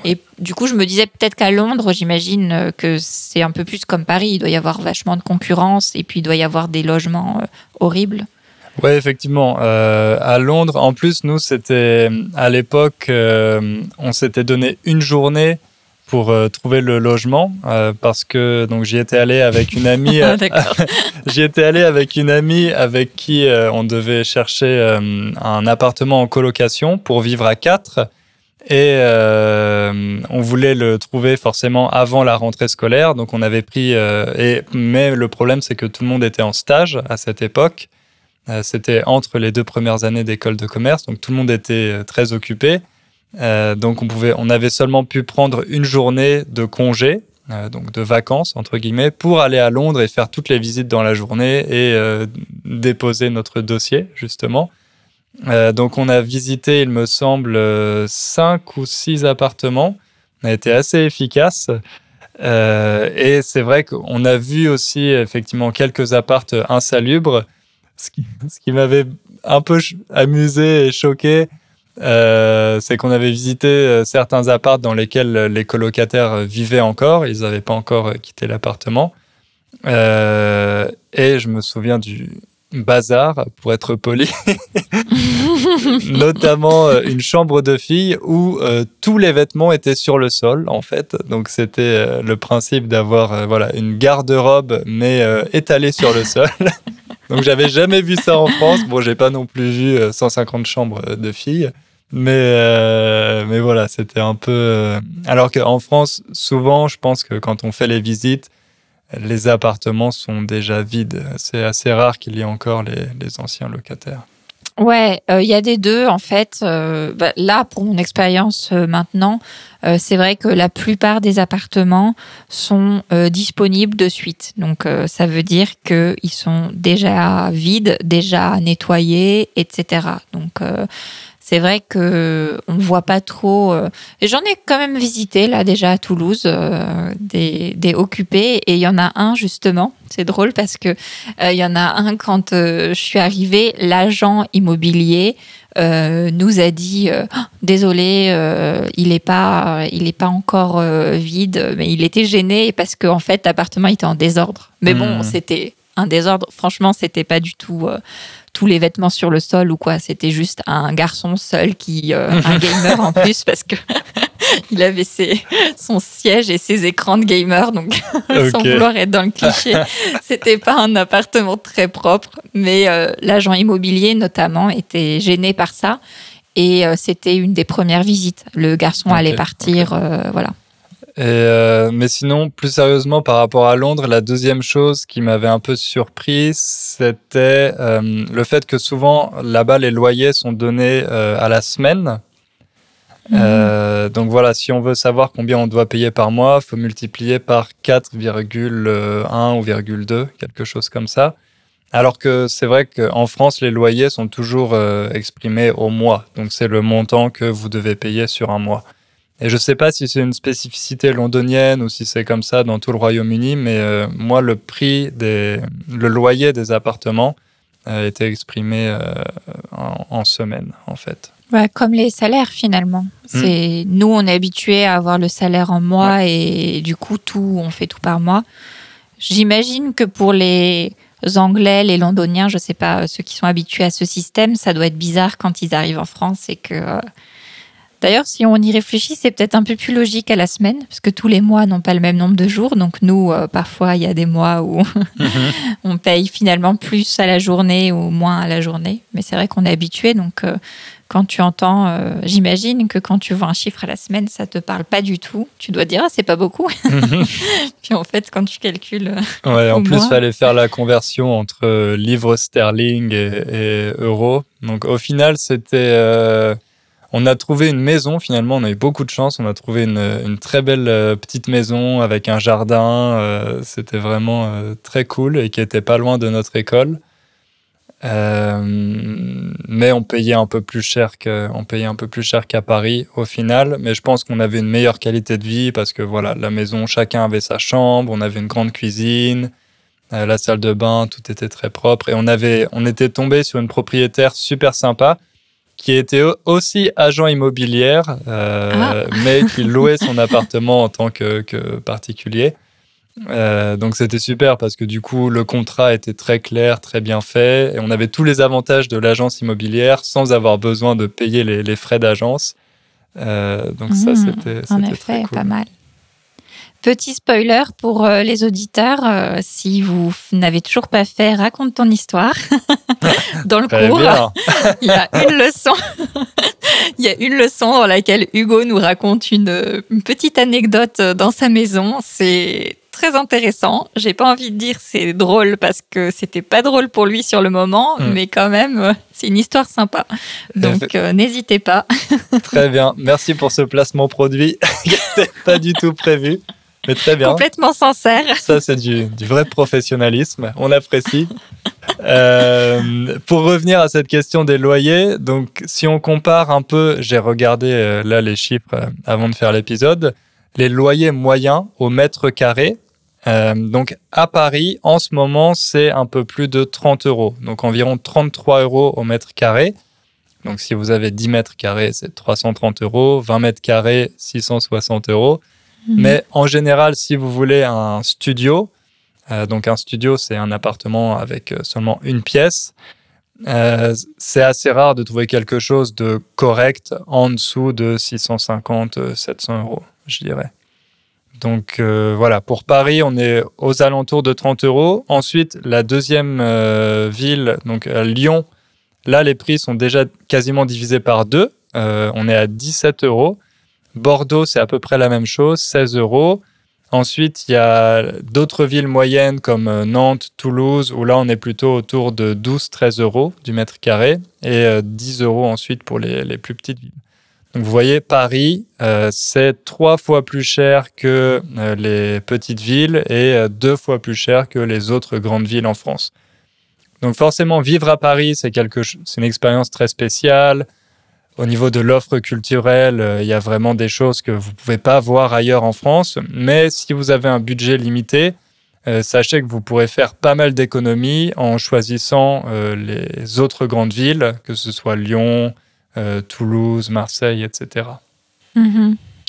Et du coup, je me disais peut-être qu'à Londres, j'imagine euh, que c'est un peu plus comme Paris. Il doit y avoir vachement de concurrence et puis il doit y avoir des logements euh, horribles. Oui, effectivement. Euh, à Londres, en plus, nous, c'était à l'époque, on s'était donné une journée pour trouver le logement parce que donc j'y étais allé avec une amie. j'y étais allé avec une amie avec qui on devait chercher un appartement en colocation pour vivre à quatre. Et euh, on voulait le trouver forcément avant la rentrée scolaire. Donc on avait pris. Euh, mais le problème, c'est que tout le monde était en stage à cette époque. Euh, c'était entre les deux premières années d'école de commerce. Donc tout le monde était très occupé. donc on, pouvait, on avait seulement pu prendre une journée de congé, donc de vacances, entre guillemets, pour aller à Londres et faire toutes les visites dans la journée et déposer notre dossier, justement. Euh, donc on a visité, il me semble, euh, cinq ou six appartements. On a été assez efficace. Euh, et c'est vrai qu'on a vu aussi effectivement quelques appartes insalubres. Ce qui, ce qui m'avait un peu amusé et choqué, c'est qu'on avait visité certains appartes dans lesquels les colocataires vivaient encore. Ils n'avaient pas encore quitté l'appartement. et je me souviens du bazar, pour être poli, notamment une chambre de fille où tous les vêtements étaient sur le sol, en fait. Donc c'était le principe d'avoir voilà une garde-robe mais étalée sur le sol. Donc j'avais jamais vu ça en France. Bon, j'ai pas non plus vu 150 euh, chambres euh, de filles. Mais, euh, mais voilà, c'était un peu. Alors qu'en France, souvent, je pense que quand on fait les visites, les appartements sont déjà vides. C'est assez rare qu'il y ait encore les, anciens locataires. Ouais, il y a des deux en fait. Bah, là, pour mon expérience maintenant, euh, c'est vrai que la plupart des appartements sont euh, disponibles de suite. Donc, euh, ça veut dire qu'ils sont déjà vides, déjà nettoyés, etc. Donc, c'est vrai que on voit pas trop. J'en ai quand même visité là déjà à Toulouse des, des, occupés et il y en a un justement. C'est drôle parce que il y en a un quand je suis arrivée, l'agent immobilier euh, nous a dit euh, ah, désolé, euh, il n'est pas, il est pas encore vide, mais il était gêné parce qu'en fait l'appartement était en désordre. Mais bon, hmm. c'était un désordre. Franchement, c'était pas du tout tous les vêtements sur le sol ou quoi. C'était juste un garçon seul qui, un gamer en plus parce que il avait ses, son siège et ses écrans de gamer, donc sans vouloir être dans le cliché, c'était pas un appartement très propre, mais euh, l'agent immobilier notamment était gêné par ça et euh, c'était une des premières visites. Le garçon allait partir, euh, voilà. Mais sinon, plus sérieusement, par rapport à Londres, la deuxième chose qui m'avait un peu surpris, c'était le fait que souvent, là-bas, les loyers sont donnés à la semaine. Mhm. Euh, donc voilà, si on veut savoir combien on doit payer par mois, il faut multiplier par 4,1 ou 2, quelque chose comme ça. Alors que c'est vrai qu'en France, les loyers sont toujours euh, exprimés au mois. Donc c'est le montant que vous devez payer sur un mois. Et je ne sais pas si c'est une spécificité londonienne ou si c'est comme ça dans tout le Royaume-Uni, mais euh, moi, le prix des, le loyer des appartements était exprimé en, en semaine, en fait comme les salaires finalement. Hmm. Nous on est habitués à avoir le salaire en mois et du coup tout on fait tout par mois. J'imagine que pour les Anglais, les Londoniens, je sais pas ceux qui sont habitués à ce système, ça doit être bizarre quand ils arrivent en France et que euh, D'ailleurs, si on y réfléchit, c'est peut-être un peu plus logique à la semaine, parce que tous les mois n'ont pas le même nombre de jours. Donc nous, euh, parfois, il y a des mois où mhm. on paye finalement plus à la journée ou moins à la journée. Mais c'est vrai qu'on est habitué. Donc euh, quand tu entends, euh, j'imagine que quand tu vois un chiffre à la semaine, ça te parle pas du tout. Tu dois dire, ah, c'est pas beaucoup. Mhm. Puis en fait, quand tu calcules. Ouais, en plus, il fallait faire la conversion entre livres sterling et, et euros. Donc au final, c'était on a trouvé une maison finalement, on a eu beaucoup de chance, on a trouvé une, très belle euh, petite maison avec un jardin, euh, c'était vraiment euh, très cool et qui était pas loin de notre école. mais on payait un peu plus cher payait un peu plus cher qu'à Paris au final. Mais je pense qu'on avait une meilleure qualité de vie parce que voilà, la maison, chacun avait sa chambre, on avait une grande cuisine, la salle de bain, tout était très propre et on avait, on était tombé sur une propriétaire super sympa qui était aussi agent immobilière, euh, ah. mais qui louait son appartement en tant que, particulier. Euh, donc c'était super parce que du coup le contrat était très clair, très bien fait et on avait tous les avantages de l'agence immobilière sans avoir besoin de payer les, frais d'agence. Euh, donc ça mmh. c'était en effet pas mal. Petit spoiler pour euh, les auditeurs, euh, si vous n'avez toujours pas fait Raconte ton histoire dans le cours, il y a une leçon. il y a une leçon dans laquelle Hugo nous raconte une, petite anecdote dans sa maison. C'est très intéressant. J'ai pas envie de dire c'est drôle parce que c'était pas drôle pour lui sur le moment, hmm. mais quand même, c'est une histoire sympa. Donc euh, n'hésitez pas. très bien. Merci pour ce placement produit pas du tout prévu. Mais très bien. Complètement sincère. Ça, c'est du, vrai professionnalisme. On apprécie. Euh, pour revenir à cette question des loyers, donc si on compare un peu, j'ai regardé euh, là les chiffres euh, avant de faire l'épisode, les loyers moyens au mètre carré. donc à Paris, en ce moment, c'est un peu plus de 30 euros, donc environ 33 euros au mètre carré. Donc si vous avez 10 mètres carrés, c'est 330 euros, 20 mètres carrés, 660 euros. Mhm. Mais en général, si vous voulez un studio, donc un studio, c'est un appartement avec seulement une pièce. c'est assez rare de trouver quelque chose de correct en dessous de 650-700 euros, je dirais. Donc voilà, pour Paris, on est aux alentours de 30 euros. Ensuite, la deuxième ville, donc Lyon, là les prix sont déjà quasiment divisés par deux. on est à 17 euros. Bordeaux, c'est à peu près la même chose, 16 euros. Ensuite, il y a d'autres villes moyennes comme euh, Nantes, Toulouse, où là, on est plutôt autour de 12-13 euros du mètre carré et 10 euh, euros ensuite pour les, plus petites villes. Donc, vous voyez, Paris, euh, c'est trois fois plus cher que les petites villes et deux fois plus cher que les autres grandes villes en France. Donc, forcément, vivre à Paris, c'est une expérience très spéciale. Au niveau de l'offre culturelle, euh, il y a vraiment des choses que vous ne pouvez pas voir ailleurs en France. Mais si vous avez un budget limité, euh, sachez que vous pourrez faire pas mal d'économies en choisissant euh, les autres grandes villes, que ce soit Lyon, Toulouse, Marseille, etc.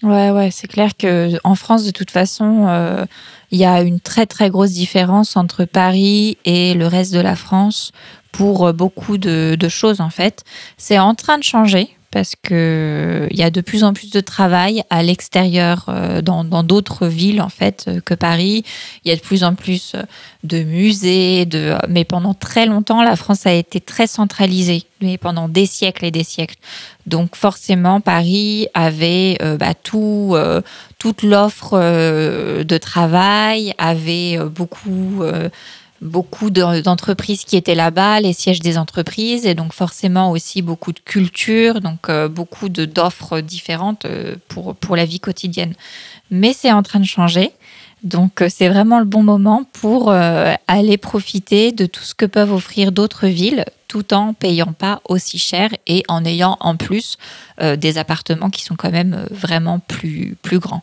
Ouais, ouais, c'est clair que en France, de toute façon, il y a une très très grosse différence entre Paris et le reste de la France pour euh, beaucoup de, choses en fait. C'est en train de changer parce que il y a de plus en plus de travail à l'extérieur euh, dans d'autres villes en fait euh, que Paris. Il y a de plus en plus de musées, de mais pendant très longtemps la France a été très centralisée, mais pendant des siècles et des siècles. Donc forcément Paris avait bah, tout toute l'offre de travail, avait beaucoup beaucoup d'entreprises qui étaient là-bas, les sièges des entreprises, et donc forcément aussi beaucoup de culture, donc euh, beaucoup d'offres différentes euh, pour, pour la vie quotidienne. Mais c'est en train de changer. Donc euh, c'est vraiment le bon moment pour aller profiter de tout ce que peuvent offrir d'autres villes tout en payant pas aussi cher et en ayant en plus des appartements qui sont quand même vraiment plus, plus grands.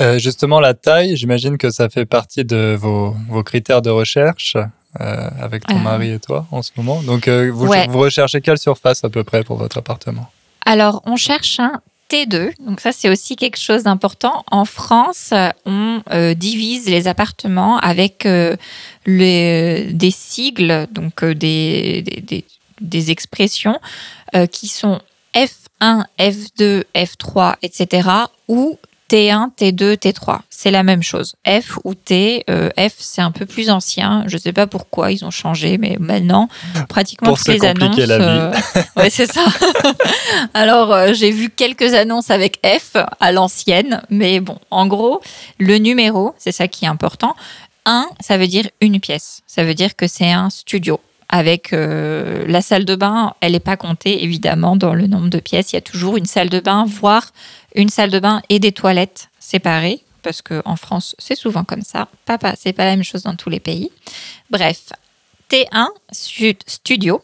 Euh, justement, la taille, j'imagine que ça fait partie de vos, vos critères de recherche euh, avec ton ah. mari et toi en ce moment. Donc, euh, vous, vous, recherchez quelle surface à peu près pour votre appartement? Alors, on cherche un T2. Donc, ça, c'est aussi quelque chose d'important. En France, on divise les appartements avec les, des sigles, donc des, des, des, expressions qui sont F1, F2, F3, etc. ou T1, T2, T3, c'est la même chose. F ou T, euh, F c'est un peu plus ancien. Je ne sais pas pourquoi ils ont changé, mais maintenant pratiquement toutes les annonces. La euh, ouais, c'est ça. Alors euh, j'ai vu quelques annonces avec F à l'ancienne, mais bon, en gros, le numéro, c'est ça qui est important. 1, ça veut dire une pièce. Ça veut dire que c'est un studio avec la salle de bain, elle n'est pas comptée évidemment dans le nombre de pièces. Il y a toujours une salle de bain, voire une salle de bain et des toilettes séparées, parce qu'en France, c'est souvent comme ça. Papa, c'est pas la même chose dans tous les pays. Bref, T1, studio.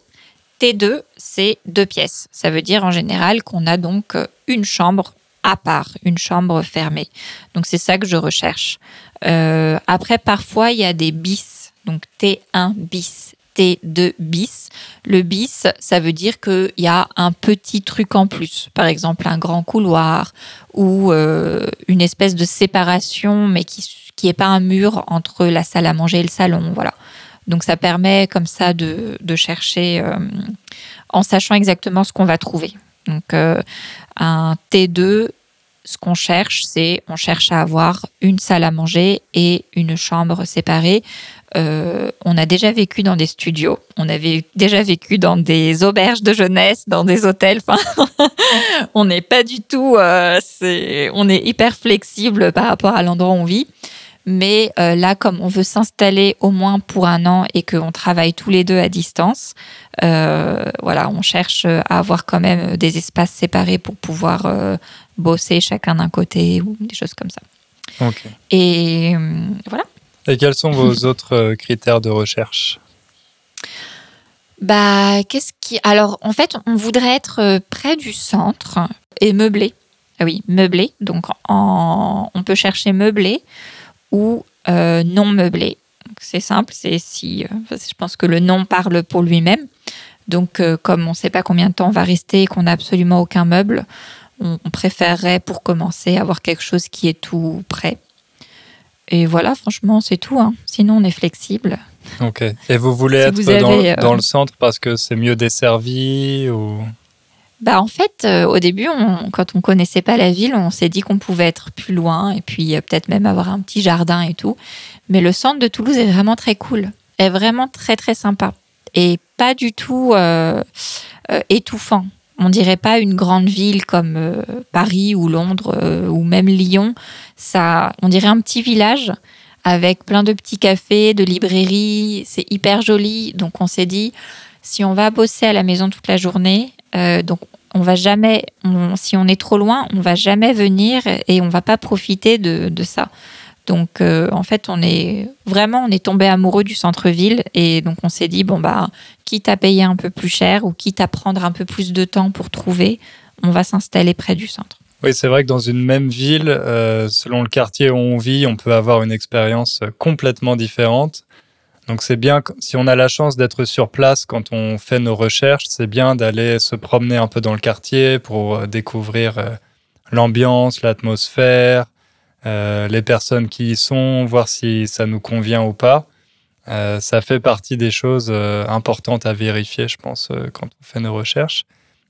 T2, c'est deux pièces. Ça veut dire en général qu'on a donc une chambre à part, une chambre fermée. Donc c'est ça que je recherche. Euh, après, parfois, il y a des bis. Donc T1 bis, T2 bis. Le bis, ça veut dire qu'il y a un petit truc en plus, par exemple un grand couloir ou euh, une espèce de séparation, mais qui qui pas un mur entre la salle à manger et le salon, voilà. Donc ça permet comme ça de, chercher euh, en sachant exactement ce qu'on va trouver. Donc euh, un T2, ce qu'on cherche, c'est on cherche à avoir une salle à manger et une chambre séparée. Euh, on a déjà vécu dans des studios, on avait déjà vécu dans des auberges de jeunesse, dans des hôtels. Enfin, on n'est pas du tout, euh, on est hyper flexible par rapport à l'endroit où on vit. Mais euh, là, comme on veut s'installer au moins pour un an et qu'on travaille tous les deux à distance, voilà, on cherche à avoir quand même des espaces séparés pour pouvoir bosser chacun d'un côté ou des choses comme ça. Et voilà. Et quels sont vos autres euh, critères de recherche? Bah, qu'est-ce qui Alors, en fait, on voudrait être euh, près du centre et meublé. Ah oui, meublé. Donc, on peut chercher meublé ou euh, non meublé. C'est simple, c'est si. je pense que le nom parle pour lui-même. Donc, comme on ne sait pas combien de temps on va rester et qu'on n'a absolument aucun meuble, on, on préférerait pour commencer avoir quelque chose qui est tout prêt. Et voilà, franchement, c'est tout. Hein. Sinon, on est flexible. Ok. Et vous voulez être dans, dans, le centre parce que c'est mieux desservi ou? Bah en fait, euh, au début, quand on connaissait pas la ville, on s'est dit qu'on pouvait être plus loin et puis euh, peut-être même avoir un petit jardin et tout. Mais le centre de Toulouse est vraiment très cool, est vraiment très très sympa et pas du tout euh, étouffant. On dirait pas une grande ville comme Paris ou Londres ou même Lyon. Ça, on dirait un petit village avec plein de petits cafés, de librairies. C'est hyper joli. Donc on s'est dit, si on va bosser à la maison toute la journée, donc on va jamais, si on est trop loin, on va jamais venir et on va pas profiter de, ça. Donc euh, en fait, on est vraiment, on est tombé amoureux du centre-ville et donc on s'est dit bon bah, quitte à payer un peu plus cher ou quitte à prendre un peu plus de temps pour trouver, on va s'installer près du centre. Oui, c'est vrai que dans une même ville, euh, selon le quartier où on vit, on peut avoir une expérience complètement différente. Donc c'est bien, si on a la chance d'être sur place quand on fait nos recherches, c'est bien d'aller se promener un peu dans le quartier pour euh, découvrir euh, l'ambiance, l'atmosphère, euh, les personnes qui y sont, voir si ça nous convient ou pas. ça fait partie des choses importantes à vérifier, je pense, quand on fait nos recherches.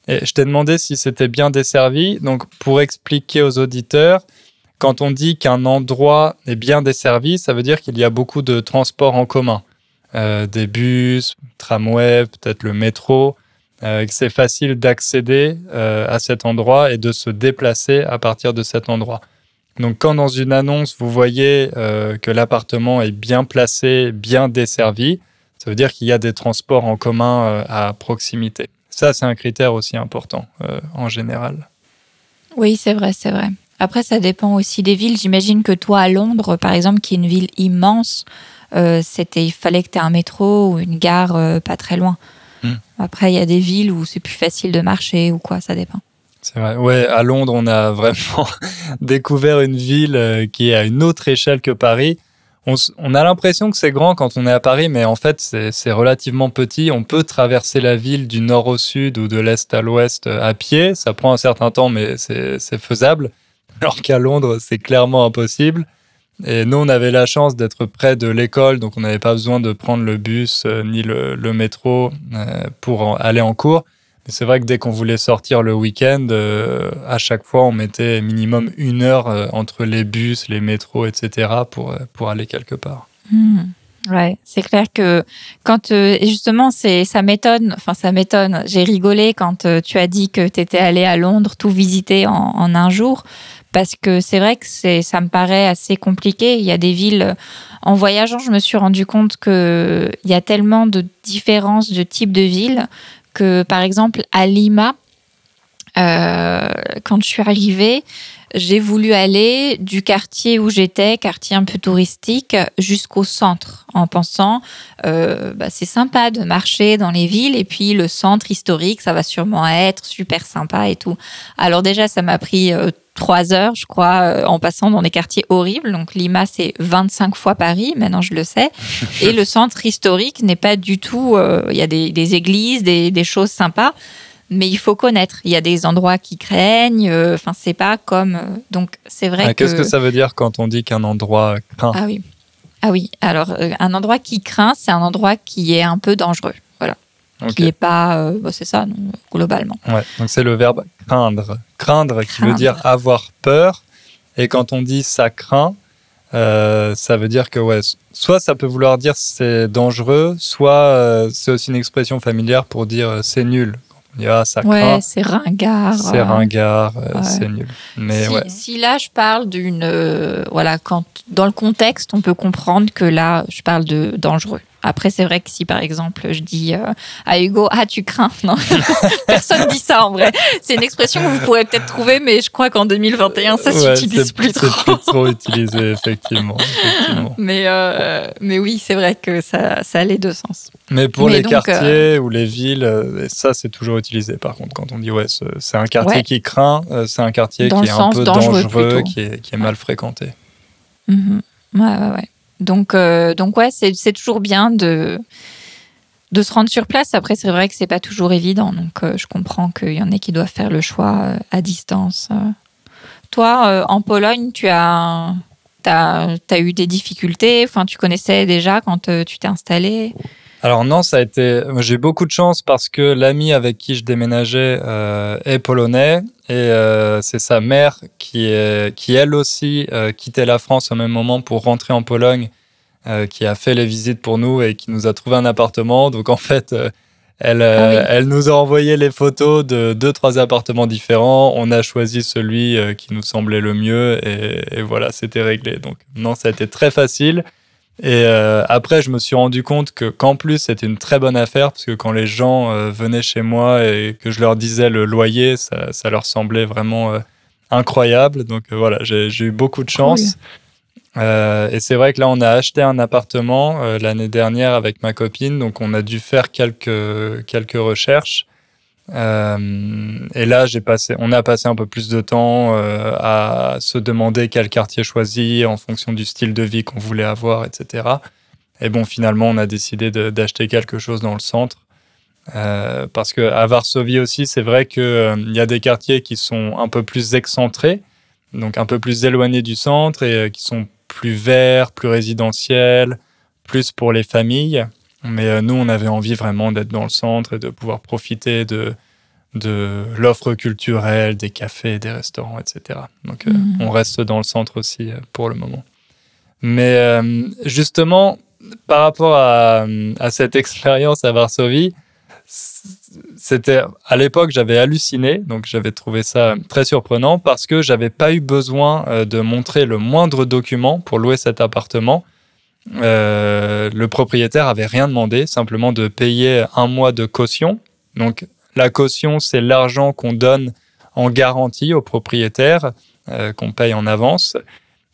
Et je t'ai demandé si c'était bien desservi. Donc pour expliquer aux auditeurs, quand on dit qu'un endroit est bien desservi, ça veut dire qu'il y a beaucoup de transports en commun. Euh, des bus, tramways, peut-être le métro, euh, que c'est facile d'accéder euh, à cet endroit et de se déplacer à partir de cet endroit. Donc quand dans une annonce, vous voyez que l'appartement est bien placé, bien desservi, ça veut dire qu'il y a des transports en commun à proximité. Ça, c'est un critère aussi important en général. Oui, c'est vrai, c'est vrai. Après, ça dépend aussi des villes. J'imagine que toi, à Londres, par exemple, qui est une ville immense, euh, c'était, il fallait que tu aies un métro ou une gare euh, pas très loin. Hmm. Après, il y a des villes où c'est plus facile de marcher ou quoi, ça dépend. C'est vrai. Ouais, à Londres, on a vraiment découvert une ville euh, qui est à une autre échelle que Paris. On, a l'impression que c'est grand quand on est à Paris, mais en fait, c'est relativement petit. On peut traverser la ville du nord au sud ou de l'est à l'ouest à pied. Ça prend un certain temps, mais c'est faisable alors qu'à Londres, c'est clairement impossible. Et nous, on avait la chance d'être près de l'école, donc on n'avait pas besoin de prendre le bus euh, ni le, métro euh, pour aller en cours. C'est vrai que dès qu'on voulait sortir le week-end, euh, à chaque fois, on mettait minimum une heure entre les bus, les métros, etc. pour, pour aller quelque part. Hmm. Ouais, c'est clair que quand justement c'est ça m'étonne, enfin ça m'étonne. J'ai rigolé quand tu as dit que tu étais allé à Londres tout visiter en, un jour parce que c'est vrai que c'est, ça me paraît assez compliqué. Il y a des villes, en voyageant, je me suis rendu compte qu'il y a tellement de différences de type de ville que, par exemple, à Lima, euh, quand je suis arrivée, j'ai voulu aller du quartier où j'étais, quartier un peu touristique, jusqu'au centre, en pensant, euh, bah, c'est sympa de marcher dans les villes, et puis le centre historique, ça va sûrement être super sympa et tout. Alors déjà, ça m'a pris euh, trois heures, je crois, euh, en passant dans des quartiers horribles. Donc Lima, c'est 25 fois Paris, maintenant je le sais. Et le centre historique n'est pas du tout... Il y a des, églises, des choses sympas mais il faut connaître. Il y a des endroits qui craignent. Euh, enfin, c'est pas comme. Euh, donc, c'est vrai ah, Qu'est-ce que ça veut dire quand on dit qu'un endroit craint Ah oui. Ah oui. Alors, euh, un endroit qui craint, c'est un endroit qui est un peu dangereux. Voilà. Qui n'est pas. Bah, c'est ça, globalement. Ouais. Donc, c'est le verbe craindre. Craindre, qui veut dire avoir peur. Et quand on dit ça craint, ça veut dire que ouais, soit ça peut vouloir dire c'est dangereux, soit c'est aussi une expression familière pour dire c'est nul. Ah, ça ouais, c'est ringard. C'est ringard, euh, c'est nul. Mais si, si, là je parle d'une, euh, voilà, quand dans le contexte, on peut comprendre que là je parle de dangereux. Après, c'est vrai que si par exemple je dis euh, à Hugo, ah tu crains, non, personne dit ça en vrai. C'est une expression que vous pourrez peut-être trouver, mais je crois qu'en 2021 ça s'utilise plus trop. C'est plus trop utilisé effectivement. Mais euh, mais oui, c'est vrai que ça ça a les deux sens. Mais pour les quartiers euh, ou les villes, ça c'est toujours utilisé. Par contre, quand on dit ouais, c'est un quartier qui craint, c'est un quartier qui est un peu dangereux, qui est, qui est mal fréquenté. Mm-hmm. Ouais, ouais, ouais. Donc, euh, donc ouais, c'est toujours bien de, de se rendre sur place. Après, c'est vrai que c'est pas toujours évident. Donc, euh, je comprends qu'il y en ait qui doivent faire le choix euh, à distance. Toi, en Pologne, tu as eu des difficultés? Enfin, tu connaissais déjà quand tu t'es installé? Alors non, ça a été. J'ai beaucoup de chance parce que l'ami avec qui je déménageais est polonais et euh, c'est sa mère qui est, qui elle aussi euh, quittait la France au même moment pour rentrer en Pologne, qui a fait les visites pour nous et qui nous a trouvé un appartement. Donc en fait, elle, ah elle nous a envoyé les photos de deux trois appartements différents. On a choisi celui qui nous semblait le mieux et, et voilà, c'était réglé. Donc non, ça a été très facile. Et euh, après, je me suis rendu compte que qu'en plus, c'était une très bonne affaire parce que quand les gens euh, venaient chez moi et que je leur disais le loyer, ça, ça leur semblait vraiment euh, incroyable. Donc voilà, j'ai eu beaucoup de chance. et c'est vrai que là, on a acheté un appartement l'année dernière avec ma copine, donc on a dû faire quelques, quelques recherches. Euh, et là, on a passé un peu plus de temps euh, à se demander quel quartier choisir en fonction du style de vie qu'on voulait avoir, etc. Et bon, finalement, on a décidé d'acheter quelque chose dans le centre. Euh, parce que à Varsovie aussi, c'est vrai qu'il y a des quartiers qui sont un peu plus excentrés, donc un peu plus éloignés du centre et qui sont plus verts, plus résidentiels, plus pour les familles. Mais euh, nous, on avait envie vraiment d'être dans le centre et de pouvoir profiter de, de l'offre culturelle, des cafés, des restaurants, etc. Donc, euh, mhm. on reste dans le centre aussi euh, pour le moment. Mais justement, par rapport à, à cette expérience à Varsovie, c'était à l'époque j'avais halluciné donc j'avais trouvé ça très surprenant parce que j'avais pas eu besoin de montrer le moindre document pour louer cet appartement euh, le propriétaire avait rien demandé, simplement de payer un mois de caution. Donc la caution, c'est l'argent qu'on donne en garantie au propriétaire, euh, qu'on paye en avance.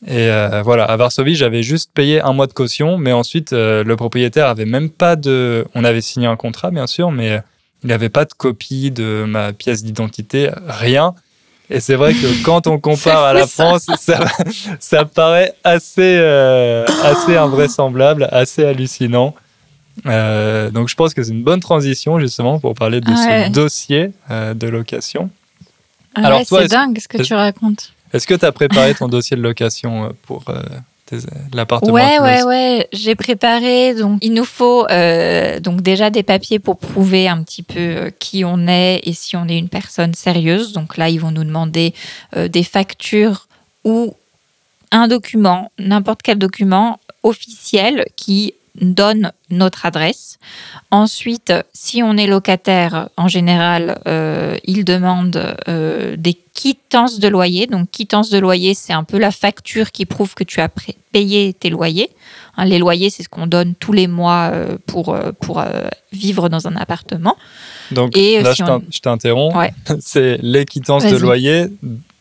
Et euh, voilà, à Varsovie, j'avais juste payé un mois de caution, mais ensuite le propriétaire avait même pas de. On avait signé un contrat, bien sûr, mais il n'avait pas de copie de ma pièce d'identité, rien. Et c'est vrai que quand on compare à la France, ça, ça paraît assez, euh, assez invraisemblable, assez hallucinant. Euh, donc je pense que c'est une bonne transition justement pour parler de ce dossier euh, de location. Ah Alors toi, c'est dingue ce que tu racontes. Est-ce que tu as préparé ton dossier de location pour l'appartement. Ouais, ouais, ouais. J'ai préparé. Donc, il nous faut euh, donc déjà des papiers pour prouver un petit peu euh, qui on est et si on est une personne sérieuse. Donc là, ils vont nous demander euh, des factures ou un document, n'importe quel document officiel qui donne notre adresse. Ensuite, si on est locataire, en général, euh, il demande euh, des quittances de loyer. Donc, quittance de loyer, c'est un peu la facture qui prouve que tu as payé tes loyers. Hein, les loyers, c'est ce qu'on donne tous les mois euh, pour, pour vivre dans un appartement. Donc, là, je t'interromps. c'est les quittances de loyer,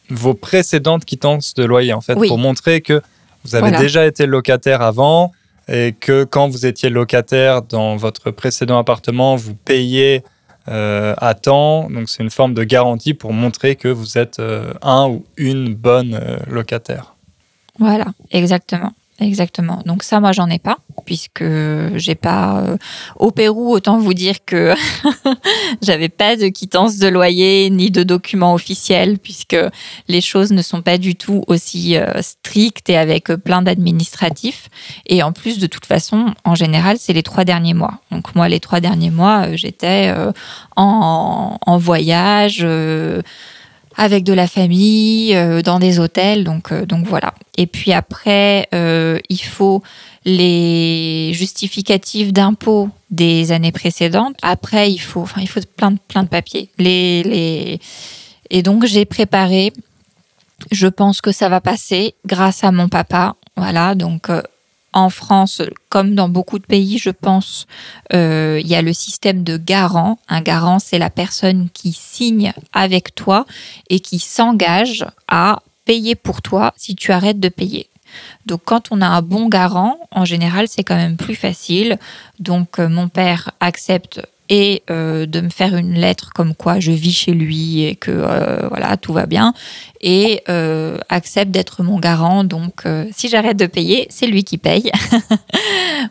vos précédentes quittances de loyer, en fait, pour montrer que vous avez déjà été locataire avant et que quand vous étiez locataire dans votre précédent appartement, vous payez euh, à temps. Donc c'est une forme de garantie pour montrer que vous êtes euh, un ou une bonne euh, locataire. Voilà, exactement. Exactement. Donc ça, moi, j'en ai pas, puisque j'ai pas. Euh, au Pérou, autant vous dire que j'avais pas de quittance de loyer ni de documents officiels, puisque les choses ne sont pas du tout aussi euh, strictes et avec euh, plein d'administratifs. Et en plus, de toute façon, en général, c'est les trois derniers mois. Donc moi, les trois derniers mois, j'étais en, en, voyage avec de la famille, euh, dans des hôtels. Donc, euh, donc voilà. Et puis après, euh, il faut les justificatifs d'impôts des années précédentes. Après, il faut, enfin, il faut plein de, plein de papiers. Les, les... Et donc, j'ai préparé. Je pense que ça va passer grâce à mon papa. Voilà. Donc, en France, comme dans beaucoup de pays, je pense, euh, il y a le système de garant. Un garant, c'est la personne qui signe avec toi et qui s'engage à payer pour toi si tu arrêtes de payer. Donc quand on a un bon garant, en général, c'est quand même plus facile. Donc euh, mon père accepte et euh, de me faire une lettre comme quoi je vis chez lui et que euh, voilà tout va bien et euh, accepte d'être mon garant. Donc si j'arrête de payer c'est lui qui paye.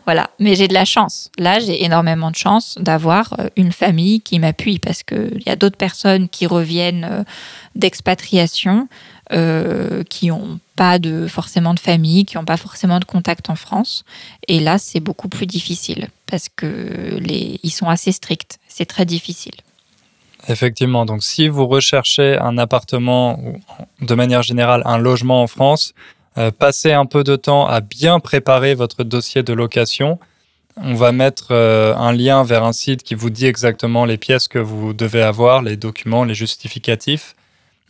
Voilà. Mais j'ai de la chance. Là j'ai énormément de chance d'avoir une famille qui m'appuie parce qu'il y a d'autres personnes qui reviennent d'expatriation qui ont pas de forcément de famille, qui n'ont pas forcément de contact en France. Et là, c'est beaucoup plus difficile parce que les, ils sont assez stricts. C'est très difficile. Effectivement. Donc, si vous recherchez un appartement ou de manière générale un logement en France, euh, passez un peu de temps à bien préparer votre dossier de location. On va mettre euh, un lien vers un site qui vous dit exactement les pièces que vous devez avoir, les documents, les justificatifs.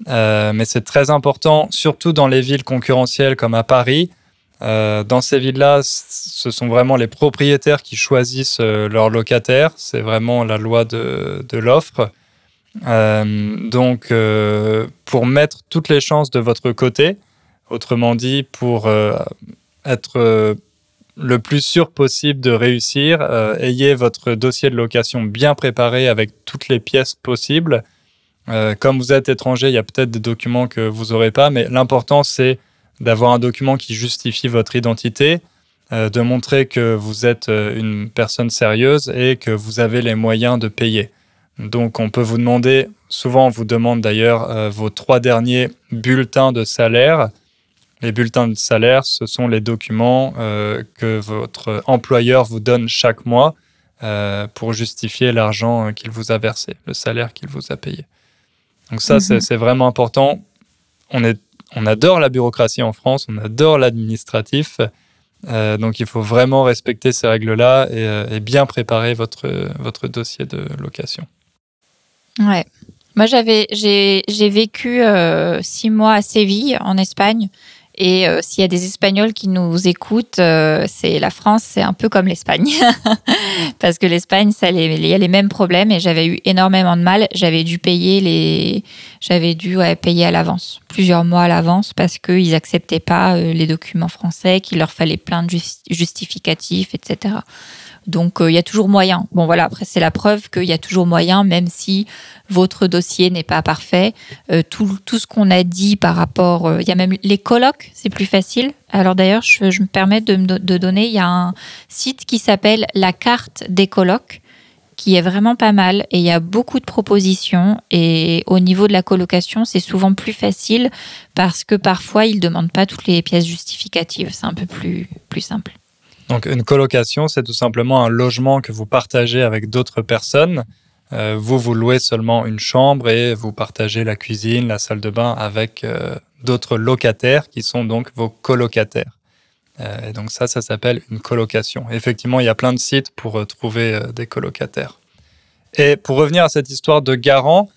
Euh, mais c'est très important, surtout dans les villes concurrentielles comme à Paris. Euh, dans ces villes-là, ce sont vraiment les propriétaires qui choisissent euh, leurs locataires. C'est vraiment la loi de, de l'offre. donc, pour mettre toutes les chances de votre côté, autrement dit, pour être le plus sûr possible de réussir, ayez votre dossier de location bien préparé avec toutes les pièces possibles. Euh, comme vous êtes étranger, il y a peut-être des documents que vous n'aurez pas, mais l'important, c'est d'avoir un document qui justifie votre identité, euh, de montrer que vous êtes euh, une personne sérieuse et que vous avez les moyens de payer. Donc, on peut vous demander, souvent on vous demande d'ailleurs vos trois derniers bulletins de salaire. Les bulletins de salaire, ce sont les documents que votre employeur vous donne chaque mois pour justifier l'argent qu'il vous a versé, le salaire qu'il vous a payé. Donc ça, mhm. c'est vraiment important. On, est, on adore la bureaucratie en France, on adore l'administratif. Euh, donc il faut vraiment respecter ces règles-là et, euh, bien préparer votre, votre dossier de location. Ouais. Moi, j'avais, j'ai, vécu euh, six mois à Séville, en Espagne. Et euh, s'il y a des Espagnols qui nous écoutent, euh, c'est la France, c'est un peu comme l'Espagne, parce que l'Espagne, il y a les mêmes problèmes. Et j'avais eu énormément de mal. J'avais dû payer les, j'avais dû payer à l'avance, plusieurs mois à l'avance, parce qu'ils acceptaient pas euh, les documents français, qu'il leur fallait plein de justificatifs, etc. Donc euh, il y a toujours moyen. Bon voilà, après c'est la preuve qu'il y a toujours moyen, même si votre dossier n'est pas parfait. Euh, tout, tout, ce qu'on a dit par rapport, euh, il y a même les colloques, c'est plus facile. Alors d'ailleurs, je, me permets de, de, donner, il y a un site qui s'appelle la carte des colloques qui est vraiment pas mal et il y a beaucoup de propositions et au niveau de la colocation c'est souvent plus facile parce que parfois ils demandent pas toutes les pièces justificatives c'est un peu plus plus simple. Donc une colocation, c'est tout simplement un logement que vous partagez avec d'autres personnes. Euh, vous, vous louez seulement une chambre et vous partagez la cuisine, la salle de bain avec euh, d'autres locataires qui sont donc vos colocataires. Euh, et donc ça, ça s'appelle une colocation. effectivement, il y a plein de sites pour trouver des colocataires. Et pour revenir à cette histoire de garant,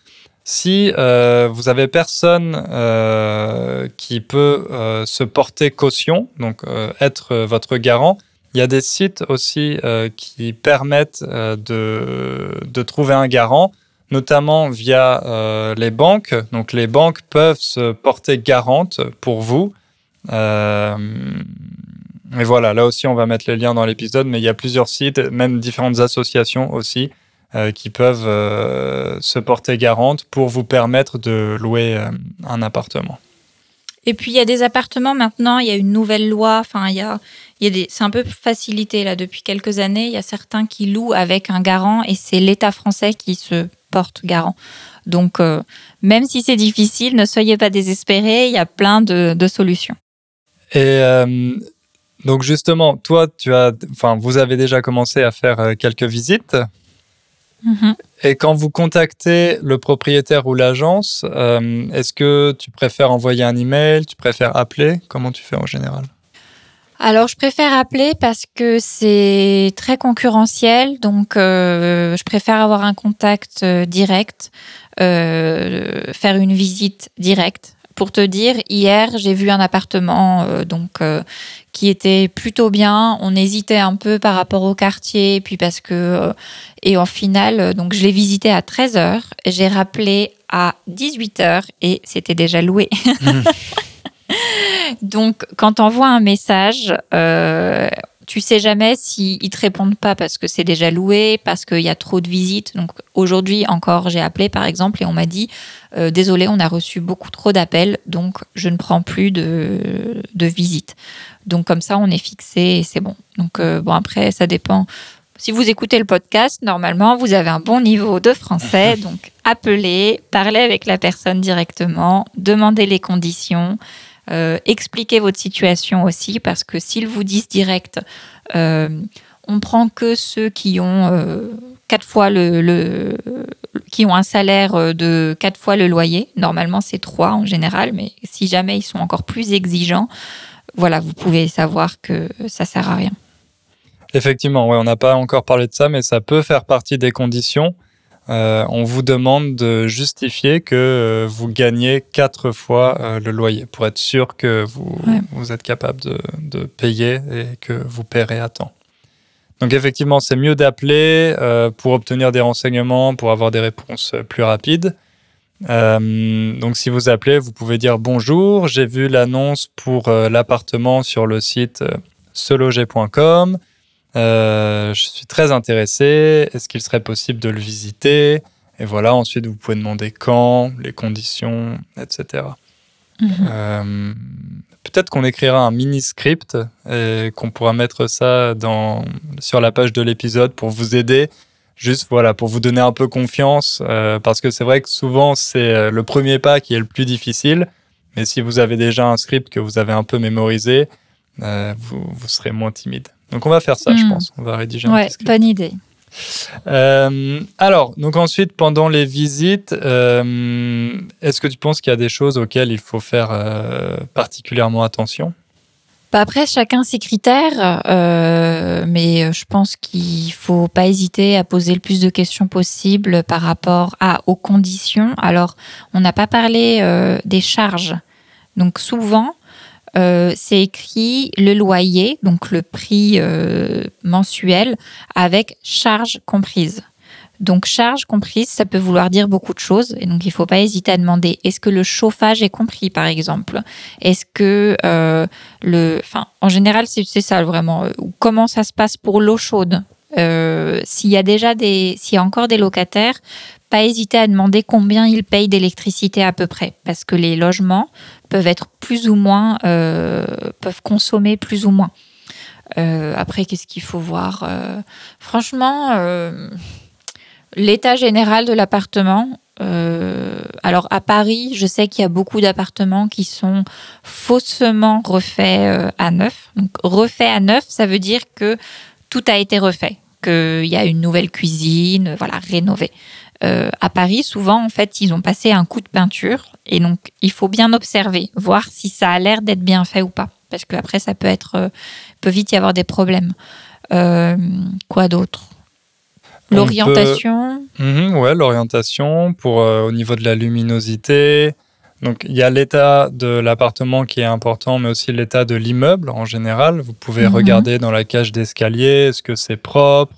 si vous avez personne qui peut se porter caution, donc être votre garant, il y a des sites aussi euh, qui permettent euh, de, de, trouver un garant, notamment via euh, les banques. Donc les banques peuvent se porter garante pour vous. et voilà, là aussi on va mettre les liens dans l'épisode, mais il y a plusieurs sites, même différentes associations aussi, qui peuvent se porter garante pour vous permettre de louer un appartement. Et puis il y a des appartements maintenant, il y a une nouvelle loi, enfin il y a, il y a des, c'est un peu facilité là depuis quelques années. Il y a certains qui louent avec un garant et c'est l'État français qui se porte garant. Donc euh, même si c'est difficile, ne soyez pas désespérés, il y a plein de, de solutions. Et euh, donc justement, toi, tu as, enfin vous avez déjà commencé à faire euh, quelques visites. Mm-hmm. Et quand vous contactez le propriétaire ou l'agence, euh, est-ce que tu préfères envoyer un email, tu préfères appeler? Comment tu fais en général? Alors, je préfère appeler parce que c'est très concurrentiel, donc euh, je préfère avoir un contact euh, direct, faire une visite directe pour te dire, hier, j'ai vu un appartement euh, donc euh, qui était plutôt bien. On hésitait un peu par rapport au quartier, puis parce que euh, et en final, donc je l'ai visité à 13h, j'ai rappelé à 18h et c'était déjà loué. Mmh. Donc quand on voit un message, tu sais jamais s'ils ne te répondent pas parce que c'est déjà loué, parce qu'il y a trop de visites. Donc aujourd'hui encore, j'ai appelé par exemple et on m'a dit euh, désolé, on a reçu beaucoup trop d'appels, donc je ne prends plus de, de visites. Donc comme ça, on est fixé et c'est bon. Donc euh, bon après, ça dépend. Si vous écoutez le podcast, normalement, vous avez un bon niveau de français. Donc appelez, parlez avec la personne directement, demandez les conditions. Euh, expliquez votre situation aussi, parce que s'ils vous disent direct, euh, on prend que ceux qui ont euh, quatre fois le, qui ont un salaire de quatre fois le loyer. Normalement, c'est trois en général, mais si jamais ils sont encore plus exigeants, voilà, vous pouvez savoir que ça sert à rien. Effectivement, ouais, on n'a pas encore parlé de ça, mais ça peut faire partie des conditions. Euh, on vous demande de justifier que euh, vous gagnez quatre fois euh, le loyer pour être sûr que vous, vous êtes capable de, de, payer et que vous paierez à temps. Donc effectivement, c'est mieux d'appeler pour obtenir des renseignements, pour avoir des réponses plus rapides. donc si vous appelez, vous pouvez dire bonjour, j'ai vu l'annonce pour l'appartement sur le site seloger.com. Euh, je suis très intéressé. Est-ce qu'il serait possible de le visiter? Et voilà, ensuite, vous pouvez demander quand, les conditions, etc. Mhm. Euh, peut-être qu'on écrira un mini-script et qu'on pourra mettre ça dans, sur la page de l'épisode pour vous aider. Juste voilà, pour vous donner un peu confiance, euh, parce que c'est vrai que souvent c'est le premier pas qui est le plus difficile. Mais si vous avez déjà un script que vous avez un peu mémorisé, vous, vous serez moins timide. Donc on va faire ça, je hmm. pense. On va rédiger un ouais, bonne idée. Euh, alors, donc ensuite, pendant les visites, euh, est-ce que tu penses qu'il y a des choses auxquelles il faut faire euh, particulièrement attention? Bah, Après, chacun ses critères, mais je pense qu'il faut pas hésiter à poser le plus de questions possible par rapport à, aux conditions. Alors, on n'a pas parlé des charges. Donc souvent, euh, c'est écrit le loyer, donc le prix euh, mensuel, avec charge comprise. Donc charge comprise, ça peut vouloir dire beaucoup de choses, et donc il ne faut pas hésiter à demander est-ce que le chauffage est compris, par exemple? Est-ce que euh, le, enfin, en général, c'est ça vraiment. Comment ça se passe pour l'eau chaude? S'il y a déjà des, s'il y a encore des locataires, pas hésiter à demander combien ils payent d'électricité à peu près, parce que les logements peuvent être plus ou moins, euh, peuvent consommer plus ou moins. Euh, après, qu'est-ce qu'il faut voir euh, Franchement, l'état général de l'appartement. alors à Paris, je sais qu'il y a beaucoup d'appartements qui sont faussement refaits à neuf. Donc refait à neuf, ça veut dire que tout a été refait, qu'il y a une nouvelle cuisine, voilà, rénovée. Euh, à Paris, souvent, en fait, ils ont passé un coup de peinture. Et donc, il faut bien observer, voir si ça a l'air d'être bien fait ou pas. Parce qu'après, ça peut être, euh, peut vite y avoir des problèmes. Euh, quoi d'autre? L'orientation? Mhm, ouais, l'orientation pour au niveau de la luminosité. Donc, il y a l'état de l'appartement qui est important, mais aussi l'état de l'immeuble en général. Vous pouvez mhm. regarder dans la cage d'escalier, est-ce que c'est propre?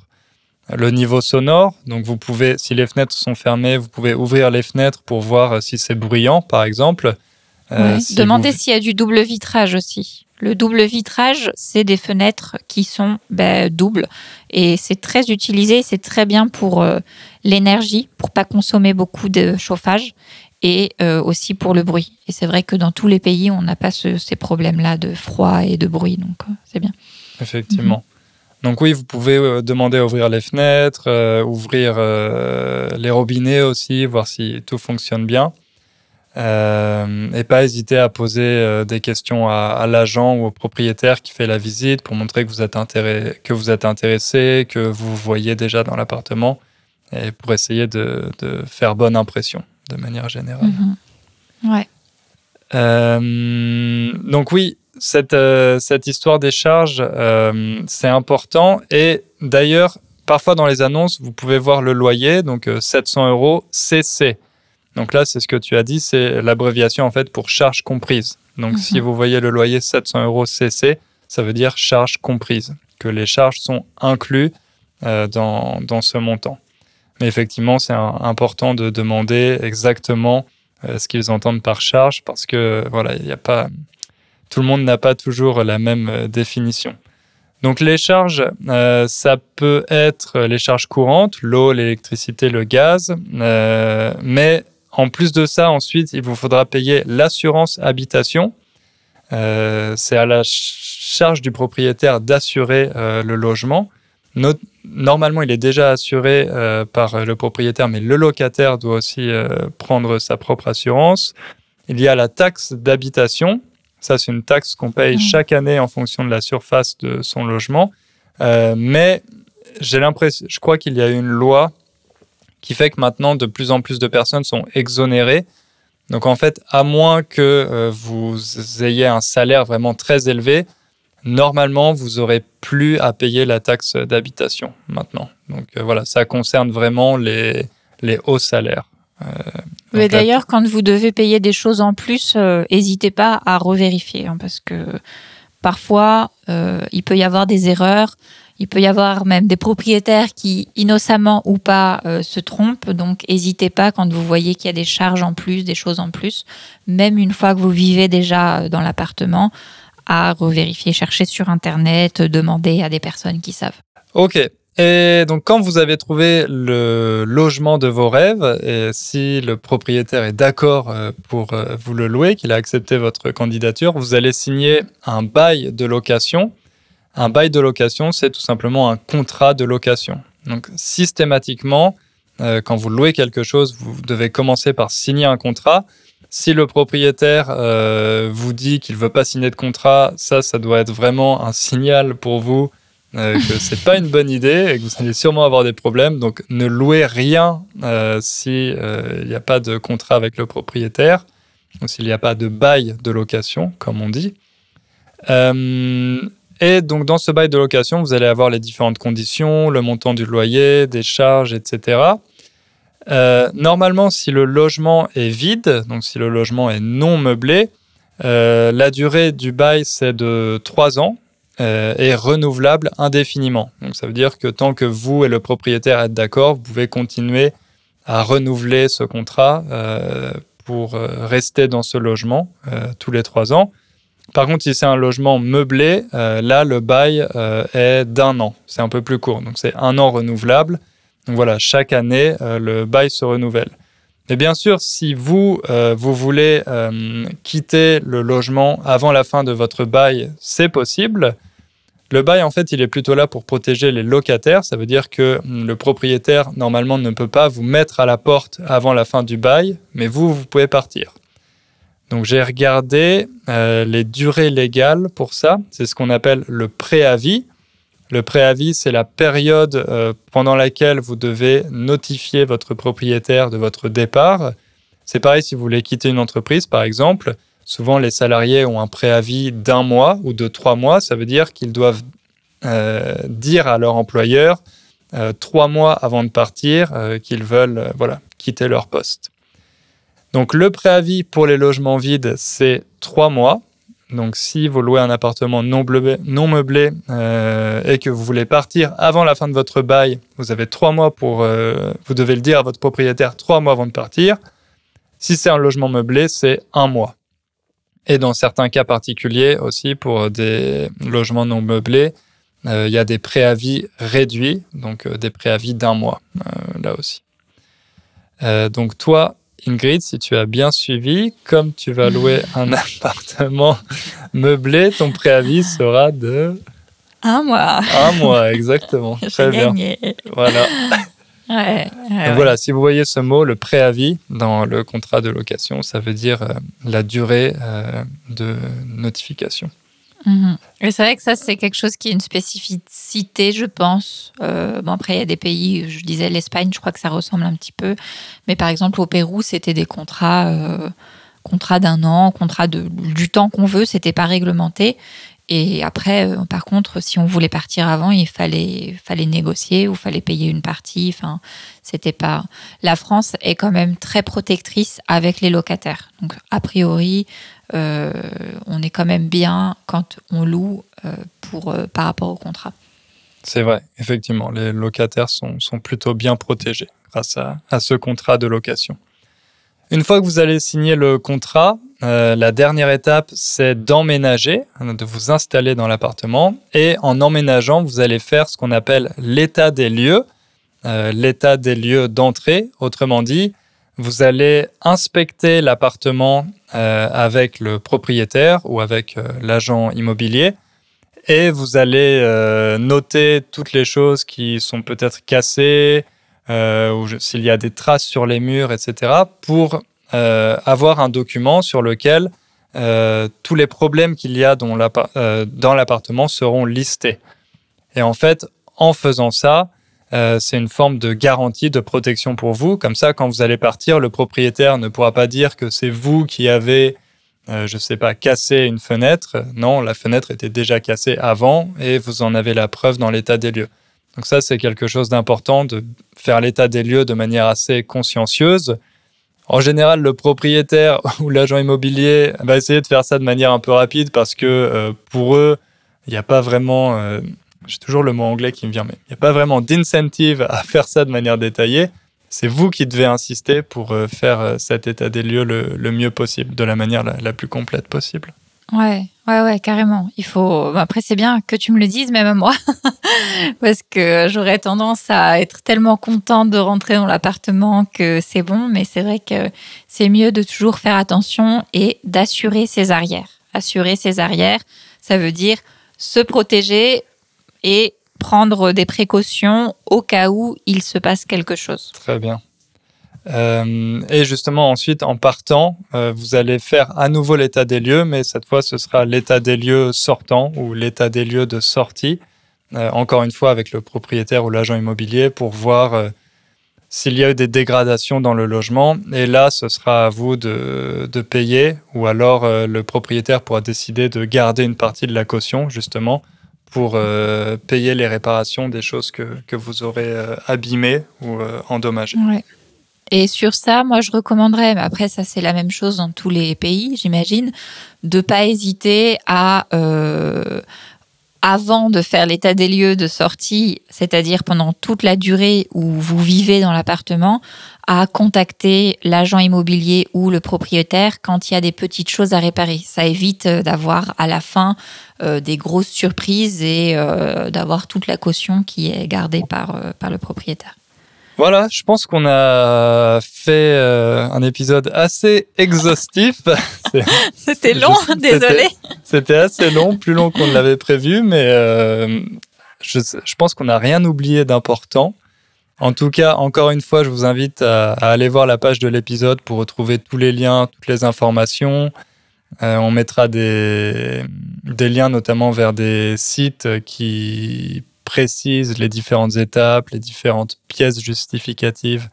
Le niveau sonore. Donc vous pouvez, si les fenêtres sont fermées, vous pouvez ouvrir les fenêtres pour voir euh, si c'est bruyant, par exemple. Euh, Demandez s'il y a du double vitrage aussi. Le double vitrage, c'est des fenêtres qui sont ben, doubles et c'est très utilisé. C'est très bien pour euh, l'énergie, pour pas consommer beaucoup de chauffage et aussi pour le bruit. Et c'est vrai que dans tous les pays, on n'a pas ces problèmes-là de froid et de bruit, donc c'est bien. Effectivement. Donc oui, vous pouvez euh, demander à ouvrir les fenêtres, euh, ouvrir euh, les robinets aussi, voir si tout fonctionne bien. et pas hésiter à poser des questions à, l'agent ou au propriétaire qui fait la visite pour montrer que vous êtes, que vous êtes intéressé, que vous voyez déjà dans l'appartement et pour essayer de, faire bonne impression de manière générale. Mm-hmm. Ouais. donc oui, cette, euh, cette histoire des charges, euh, c'est important. Et d'ailleurs, parfois dans les annonces, vous pouvez voir le loyer, donc 700 euh, euros CC. Donc là, c'est ce que tu as dit, c'est l'abréviation en fait pour charge comprise. Donc si mhm. vous voyez le loyer 700 euros CC, ça veut dire charge comprise, que les charges sont incluses dans, dans, ce montant. Mais effectivement, c'est important de demander exactement ce qu'ils entendent par charge parce que voilà, il n'y a pas tout le monde n'a pas toujours la même euh, définition. Donc les charges, euh, ça peut être les charges courantes, l'eau, l'électricité, le gaz, euh, mais en plus de ça, ensuite, il vous faudra payer l'assurance habitation. c'est à la charge du propriétaire d'assurer le logement. normalement, il est déjà assuré par le propriétaire, mais le locataire doit aussi prendre sa propre assurance. Il y a la taxe d'habitation Ça, c'est une taxe qu'on paye chaque année en fonction de la surface de son logement. Euh, mais j'ai l'impression, je crois qu'il y a une loi qui fait que maintenant, de plus en plus de personnes sont exonérées. Donc en fait, à moins que euh, vous ayez un salaire vraiment très élevé, normalement, vous aurez plus à payer la taxe d'habitation maintenant. Donc euh, voilà, ça concerne vraiment les, les hauts salaires. Euh, Mais d'ailleurs, quand vous devez payer des choses en plus, euh, n'hésitez pas à revérifier, hein, parce que parfois, euh, il peut y avoir des erreurs, il peut y avoir même des propriétaires qui, innocemment ou pas, euh, se trompent. Donc, n'hésitez pas quand vous voyez qu'il y a des charges en plus, des choses en plus, même une fois que vous vivez déjà euh, dans l'appartement, à revérifier, chercher sur Internet, demander à des personnes qui savent. Ok. Et donc, quand vous avez trouvé le logement de vos rêves, et si le propriétaire est d'accord euh, pour euh, vous le louer, qu'il a accepté votre candidature, vous allez signer un bail de location. Un bail de location, c'est tout simplement un contrat de location. Donc, systématiquement, euh, quand vous louez quelque chose, vous devez commencer par signer un contrat. Si le propriétaire vous dit qu'il veut pas signer de contrat, ça, ça doit être vraiment un signal pour vous euh, que c'est pas une bonne idée et que vous allez sûrement avoir des problèmes. Donc, ne louez rien euh, si euh, n'y a pas de contrat avec le propriétaire ou s'il n'y a pas de bail de location, comme on dit. Euh, et donc, dans ce bail de location, vous allez avoir les différentes conditions, le montant du loyer, des charges, etc. Euh, normalement, si le logement est vide, donc si le logement est non meublé, la durée du bail, c'est de 3 ans euh, et renouvelable indéfiniment. Donc, ça veut dire que tant que vous et le propriétaire êtes d'accord, vous pouvez continuer à renouveler ce contrat euh, pour euh, rester dans ce logement tous les 3 ans. Par contre, si c'est un logement meublé, là, le bail est d'un an. C'est un peu plus court. Donc, c'est un an renouvelable. Donc voilà, chaque année, le bail se renouvelle. Et bien sûr, si vous, euh, vous voulez euh, quitter le logement avant la fin de votre bail, c'est possible. Le bail, en fait, il est plutôt là pour protéger les locataires. Ça veut dire que hum, le propriétaire, normalement, ne peut pas vous mettre à la porte avant la fin du bail, mais vous, vous pouvez partir. Donc j'ai regardé euh, les durées légales pour ça. C'est ce qu'on appelle le préavis. Le préavis, c'est la période euh, pendant laquelle vous devez notifier votre propriétaire de votre départ. C'est pareil si vous voulez quitter une entreprise, par exemple. Souvent, les salariés ont un préavis d'un mois ou de trois mois. Ça veut dire qu'ils doivent euh, dire à leur employeur euh, trois mois avant de partir qu'ils veulent voilà, quitter leur poste. Donc, le préavis pour les logements vides, c'est trois mois. Donc, si vous louez un appartement non, meublé euh, et que vous voulez partir avant la fin de votre bail, vous avez trois mois pour. euh, vous devez le dire à votre propriétaire trois mois avant de partir. Si c'est un logement meublé, c'est un mois. Et dans certains cas particuliers aussi, pour des logements non meublés, euh, il y a des préavis réduits, donc des préavis d'un mois, là aussi. Donc toi, Ingrid, si tu as bien suivi, comme tu vas louer un appartement meublé, ton préavis sera de Un mois. un mois, exactement. Très bien. Voilà. Ouais, ouais, Donc ouais. voilà, si vous voyez ce mot, le préavis, dans le contrat de location, ça veut dire euh, la durée euh, de notification. Et c'est vrai que ça, c'est quelque chose qui est une spécificité, je pense. Euh, bon, après, il y a des pays, je disais l'Espagne, je crois que ça ressemble un petit peu. Mais par exemple, au Pérou, c'était des contrats, euh, contrats d'un an, contrats de, du temps qu'on veut, c'était pas réglementé. Et après, euh, par contre, si on voulait partir avant, il fallait, fallait négocier ou fallait payer une partie. Enfin, c'était pas. La France est quand même très protectrice avec les locataires. Donc, a priori, euh, on est quand même bien quand on loue euh, pour, euh, par rapport au contrat. C'est vrai, effectivement, les locataires sont, sont plutôt bien protégés grâce à, à ce contrat de location. Une fois que vous allez signer le contrat, la dernière étape, c'est d'emménager, de vous installer dans l'appartement. Et en emménageant, vous allez faire ce qu'on appelle l'état des lieux, l'état des lieux d'entrée. Autrement dit, vous allez inspecter l'appartement euh, avec le propriétaire ou avec euh, l'agent immobilier et vous allez euh, noter toutes les choses qui sont peut-être cassées, euh, ou s'il y a des traces sur les murs, etc., pour euh, avoir un document sur lequel tous les problèmes qu'il y a dans l'appartement seront listés. Et en fait, en faisant ça, c'est une forme de garantie de protection pour vous. Comme ça, quand vous allez partir, le propriétaire ne pourra pas dire que c'est vous qui avez euh, je ne sais pas, casser une fenêtre. Non, la fenêtre était déjà cassée avant et vous en avez la preuve dans l'état des lieux. Donc ça, c'est quelque chose d'important de faire l'état des lieux de manière assez consciencieuse. En général, le propriétaire ou l'agent immobilier va essayer de faire ça de manière un peu rapide parce que euh, pour eux, il n'y a pas vraiment, euh, j'ai toujours le mot anglais qui me vient, mais il n'y a pas vraiment d'incentive à faire ça de manière détaillée c'est vous qui devez insister pour euh, faire euh, cet état des lieux le, mieux possible, de la manière la, plus complète possible. Ouais, ouais, ouais, carrément. Il faut. Après, c'est bien que tu me le dises, même à moi, parce que j'aurais tendance à être tellement contente de rentrer dans l'appartement que c'est bon, mais c'est vrai que c'est mieux de toujours faire attention et d'assurer ses arrières. Assurer ses arrières, ça veut dire se protéger et prendre des précautions au cas où il se passe quelque chose. Très bien. Euh, et justement, ensuite, en partant, euh, vous allez faire à nouveau l'état des lieux, mais cette fois, ce sera l'état des lieux sortant ou l'état des lieux de sortie, euh, encore une fois avec le propriétaire ou l'agent immobilier pour voir s'il y a eu des dégradations dans le logement. Et là, ce sera à vous de, de payer, ou alors le propriétaire pourra décider de garder une partie de la caution, justement, pour euh, payer les réparations des choses que, que vous aurez euh, abîmées ou euh, endommagées. Et sur ça, moi, je recommanderais, mais après, ça, c'est la même chose dans tous les pays, j'imagine, de pas hésiter à, avant de faire l'état des lieux de sortie, c'est-à-dire pendant toute la durée où vous vivez dans l'appartement, à contacter l'agent immobilier ou le propriétaire quand il y a des petites choses à réparer. Ça évite d'avoir à la fin des grosses surprises et euh, d'avoir toute la caution qui est gardée par, par le propriétaire. Voilà, je pense qu'on a fait un épisode assez exhaustif. C'était long, désolé. C'était assez long, plus long qu'on ne l'avait prévu, mais je, je pense qu'on n'a rien oublié d'important. En tout cas, encore une fois, je vous invite à, aller voir la page de l'épisode pour retrouver tous les liens, toutes les informations. Euh, on mettra des, liens notamment vers des sites qui précisent les différentes étapes, les différentes pièces justificatives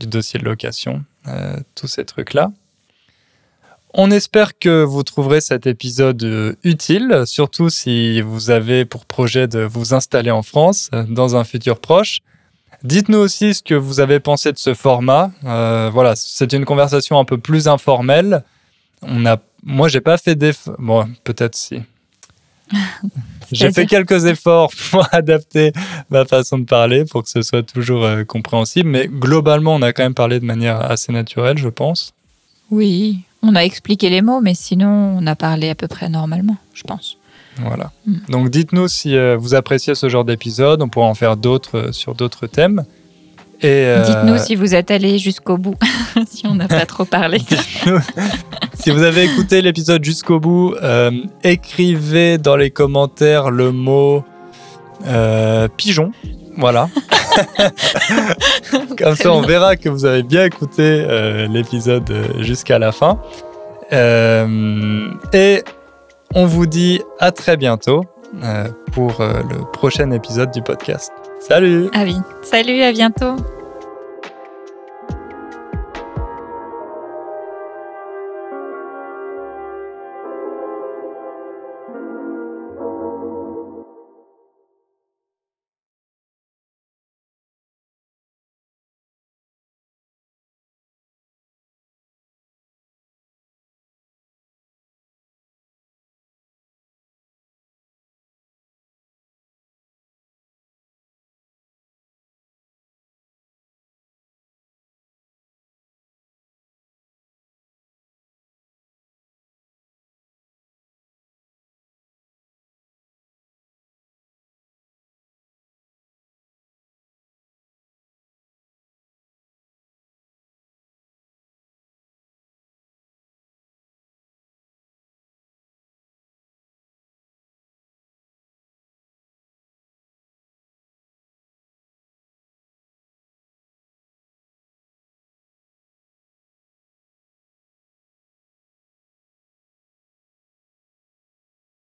du dossier de location, euh, tous ces trucs-là. On espère que vous trouverez cet épisode euh, utile, surtout si vous avez pour projet de vous installer en France dans un futur proche. Dites-nous aussi ce que vous avez pensé de ce format. Voilà, c'est une conversation un peu plus informelle. On a, moi, j'ai pas fait d'efforts. Bon, peut-être si. J'ai fait quelques efforts pour adapter ma façon de parler pour que ce soit toujours euh, compréhensible, mais globalement, on a quand même parlé de manière assez naturelle, je pense. Oui, on a expliqué les mots, mais sinon, on a parlé à peu près normalement, je pense. Voilà. Mm. Donc dites-nous si euh, vous appréciez ce genre d'épisode. On pourra en faire d'autres euh, sur d'autres thèmes. Et Dites-nous si vous êtes allé jusqu'au bout, si on n'a pas trop parlé. Si vous avez écouté l'épisode jusqu'au bout, écrivez dans les commentaires le mot pigeon. Voilà. Comme ça, on verra que vous avez bien écouté l'épisode jusqu'à la fin. et on vous dit à très bientôt euh, pour euh, le prochain épisode du podcast. Salut Ah oui, salut, à bientôt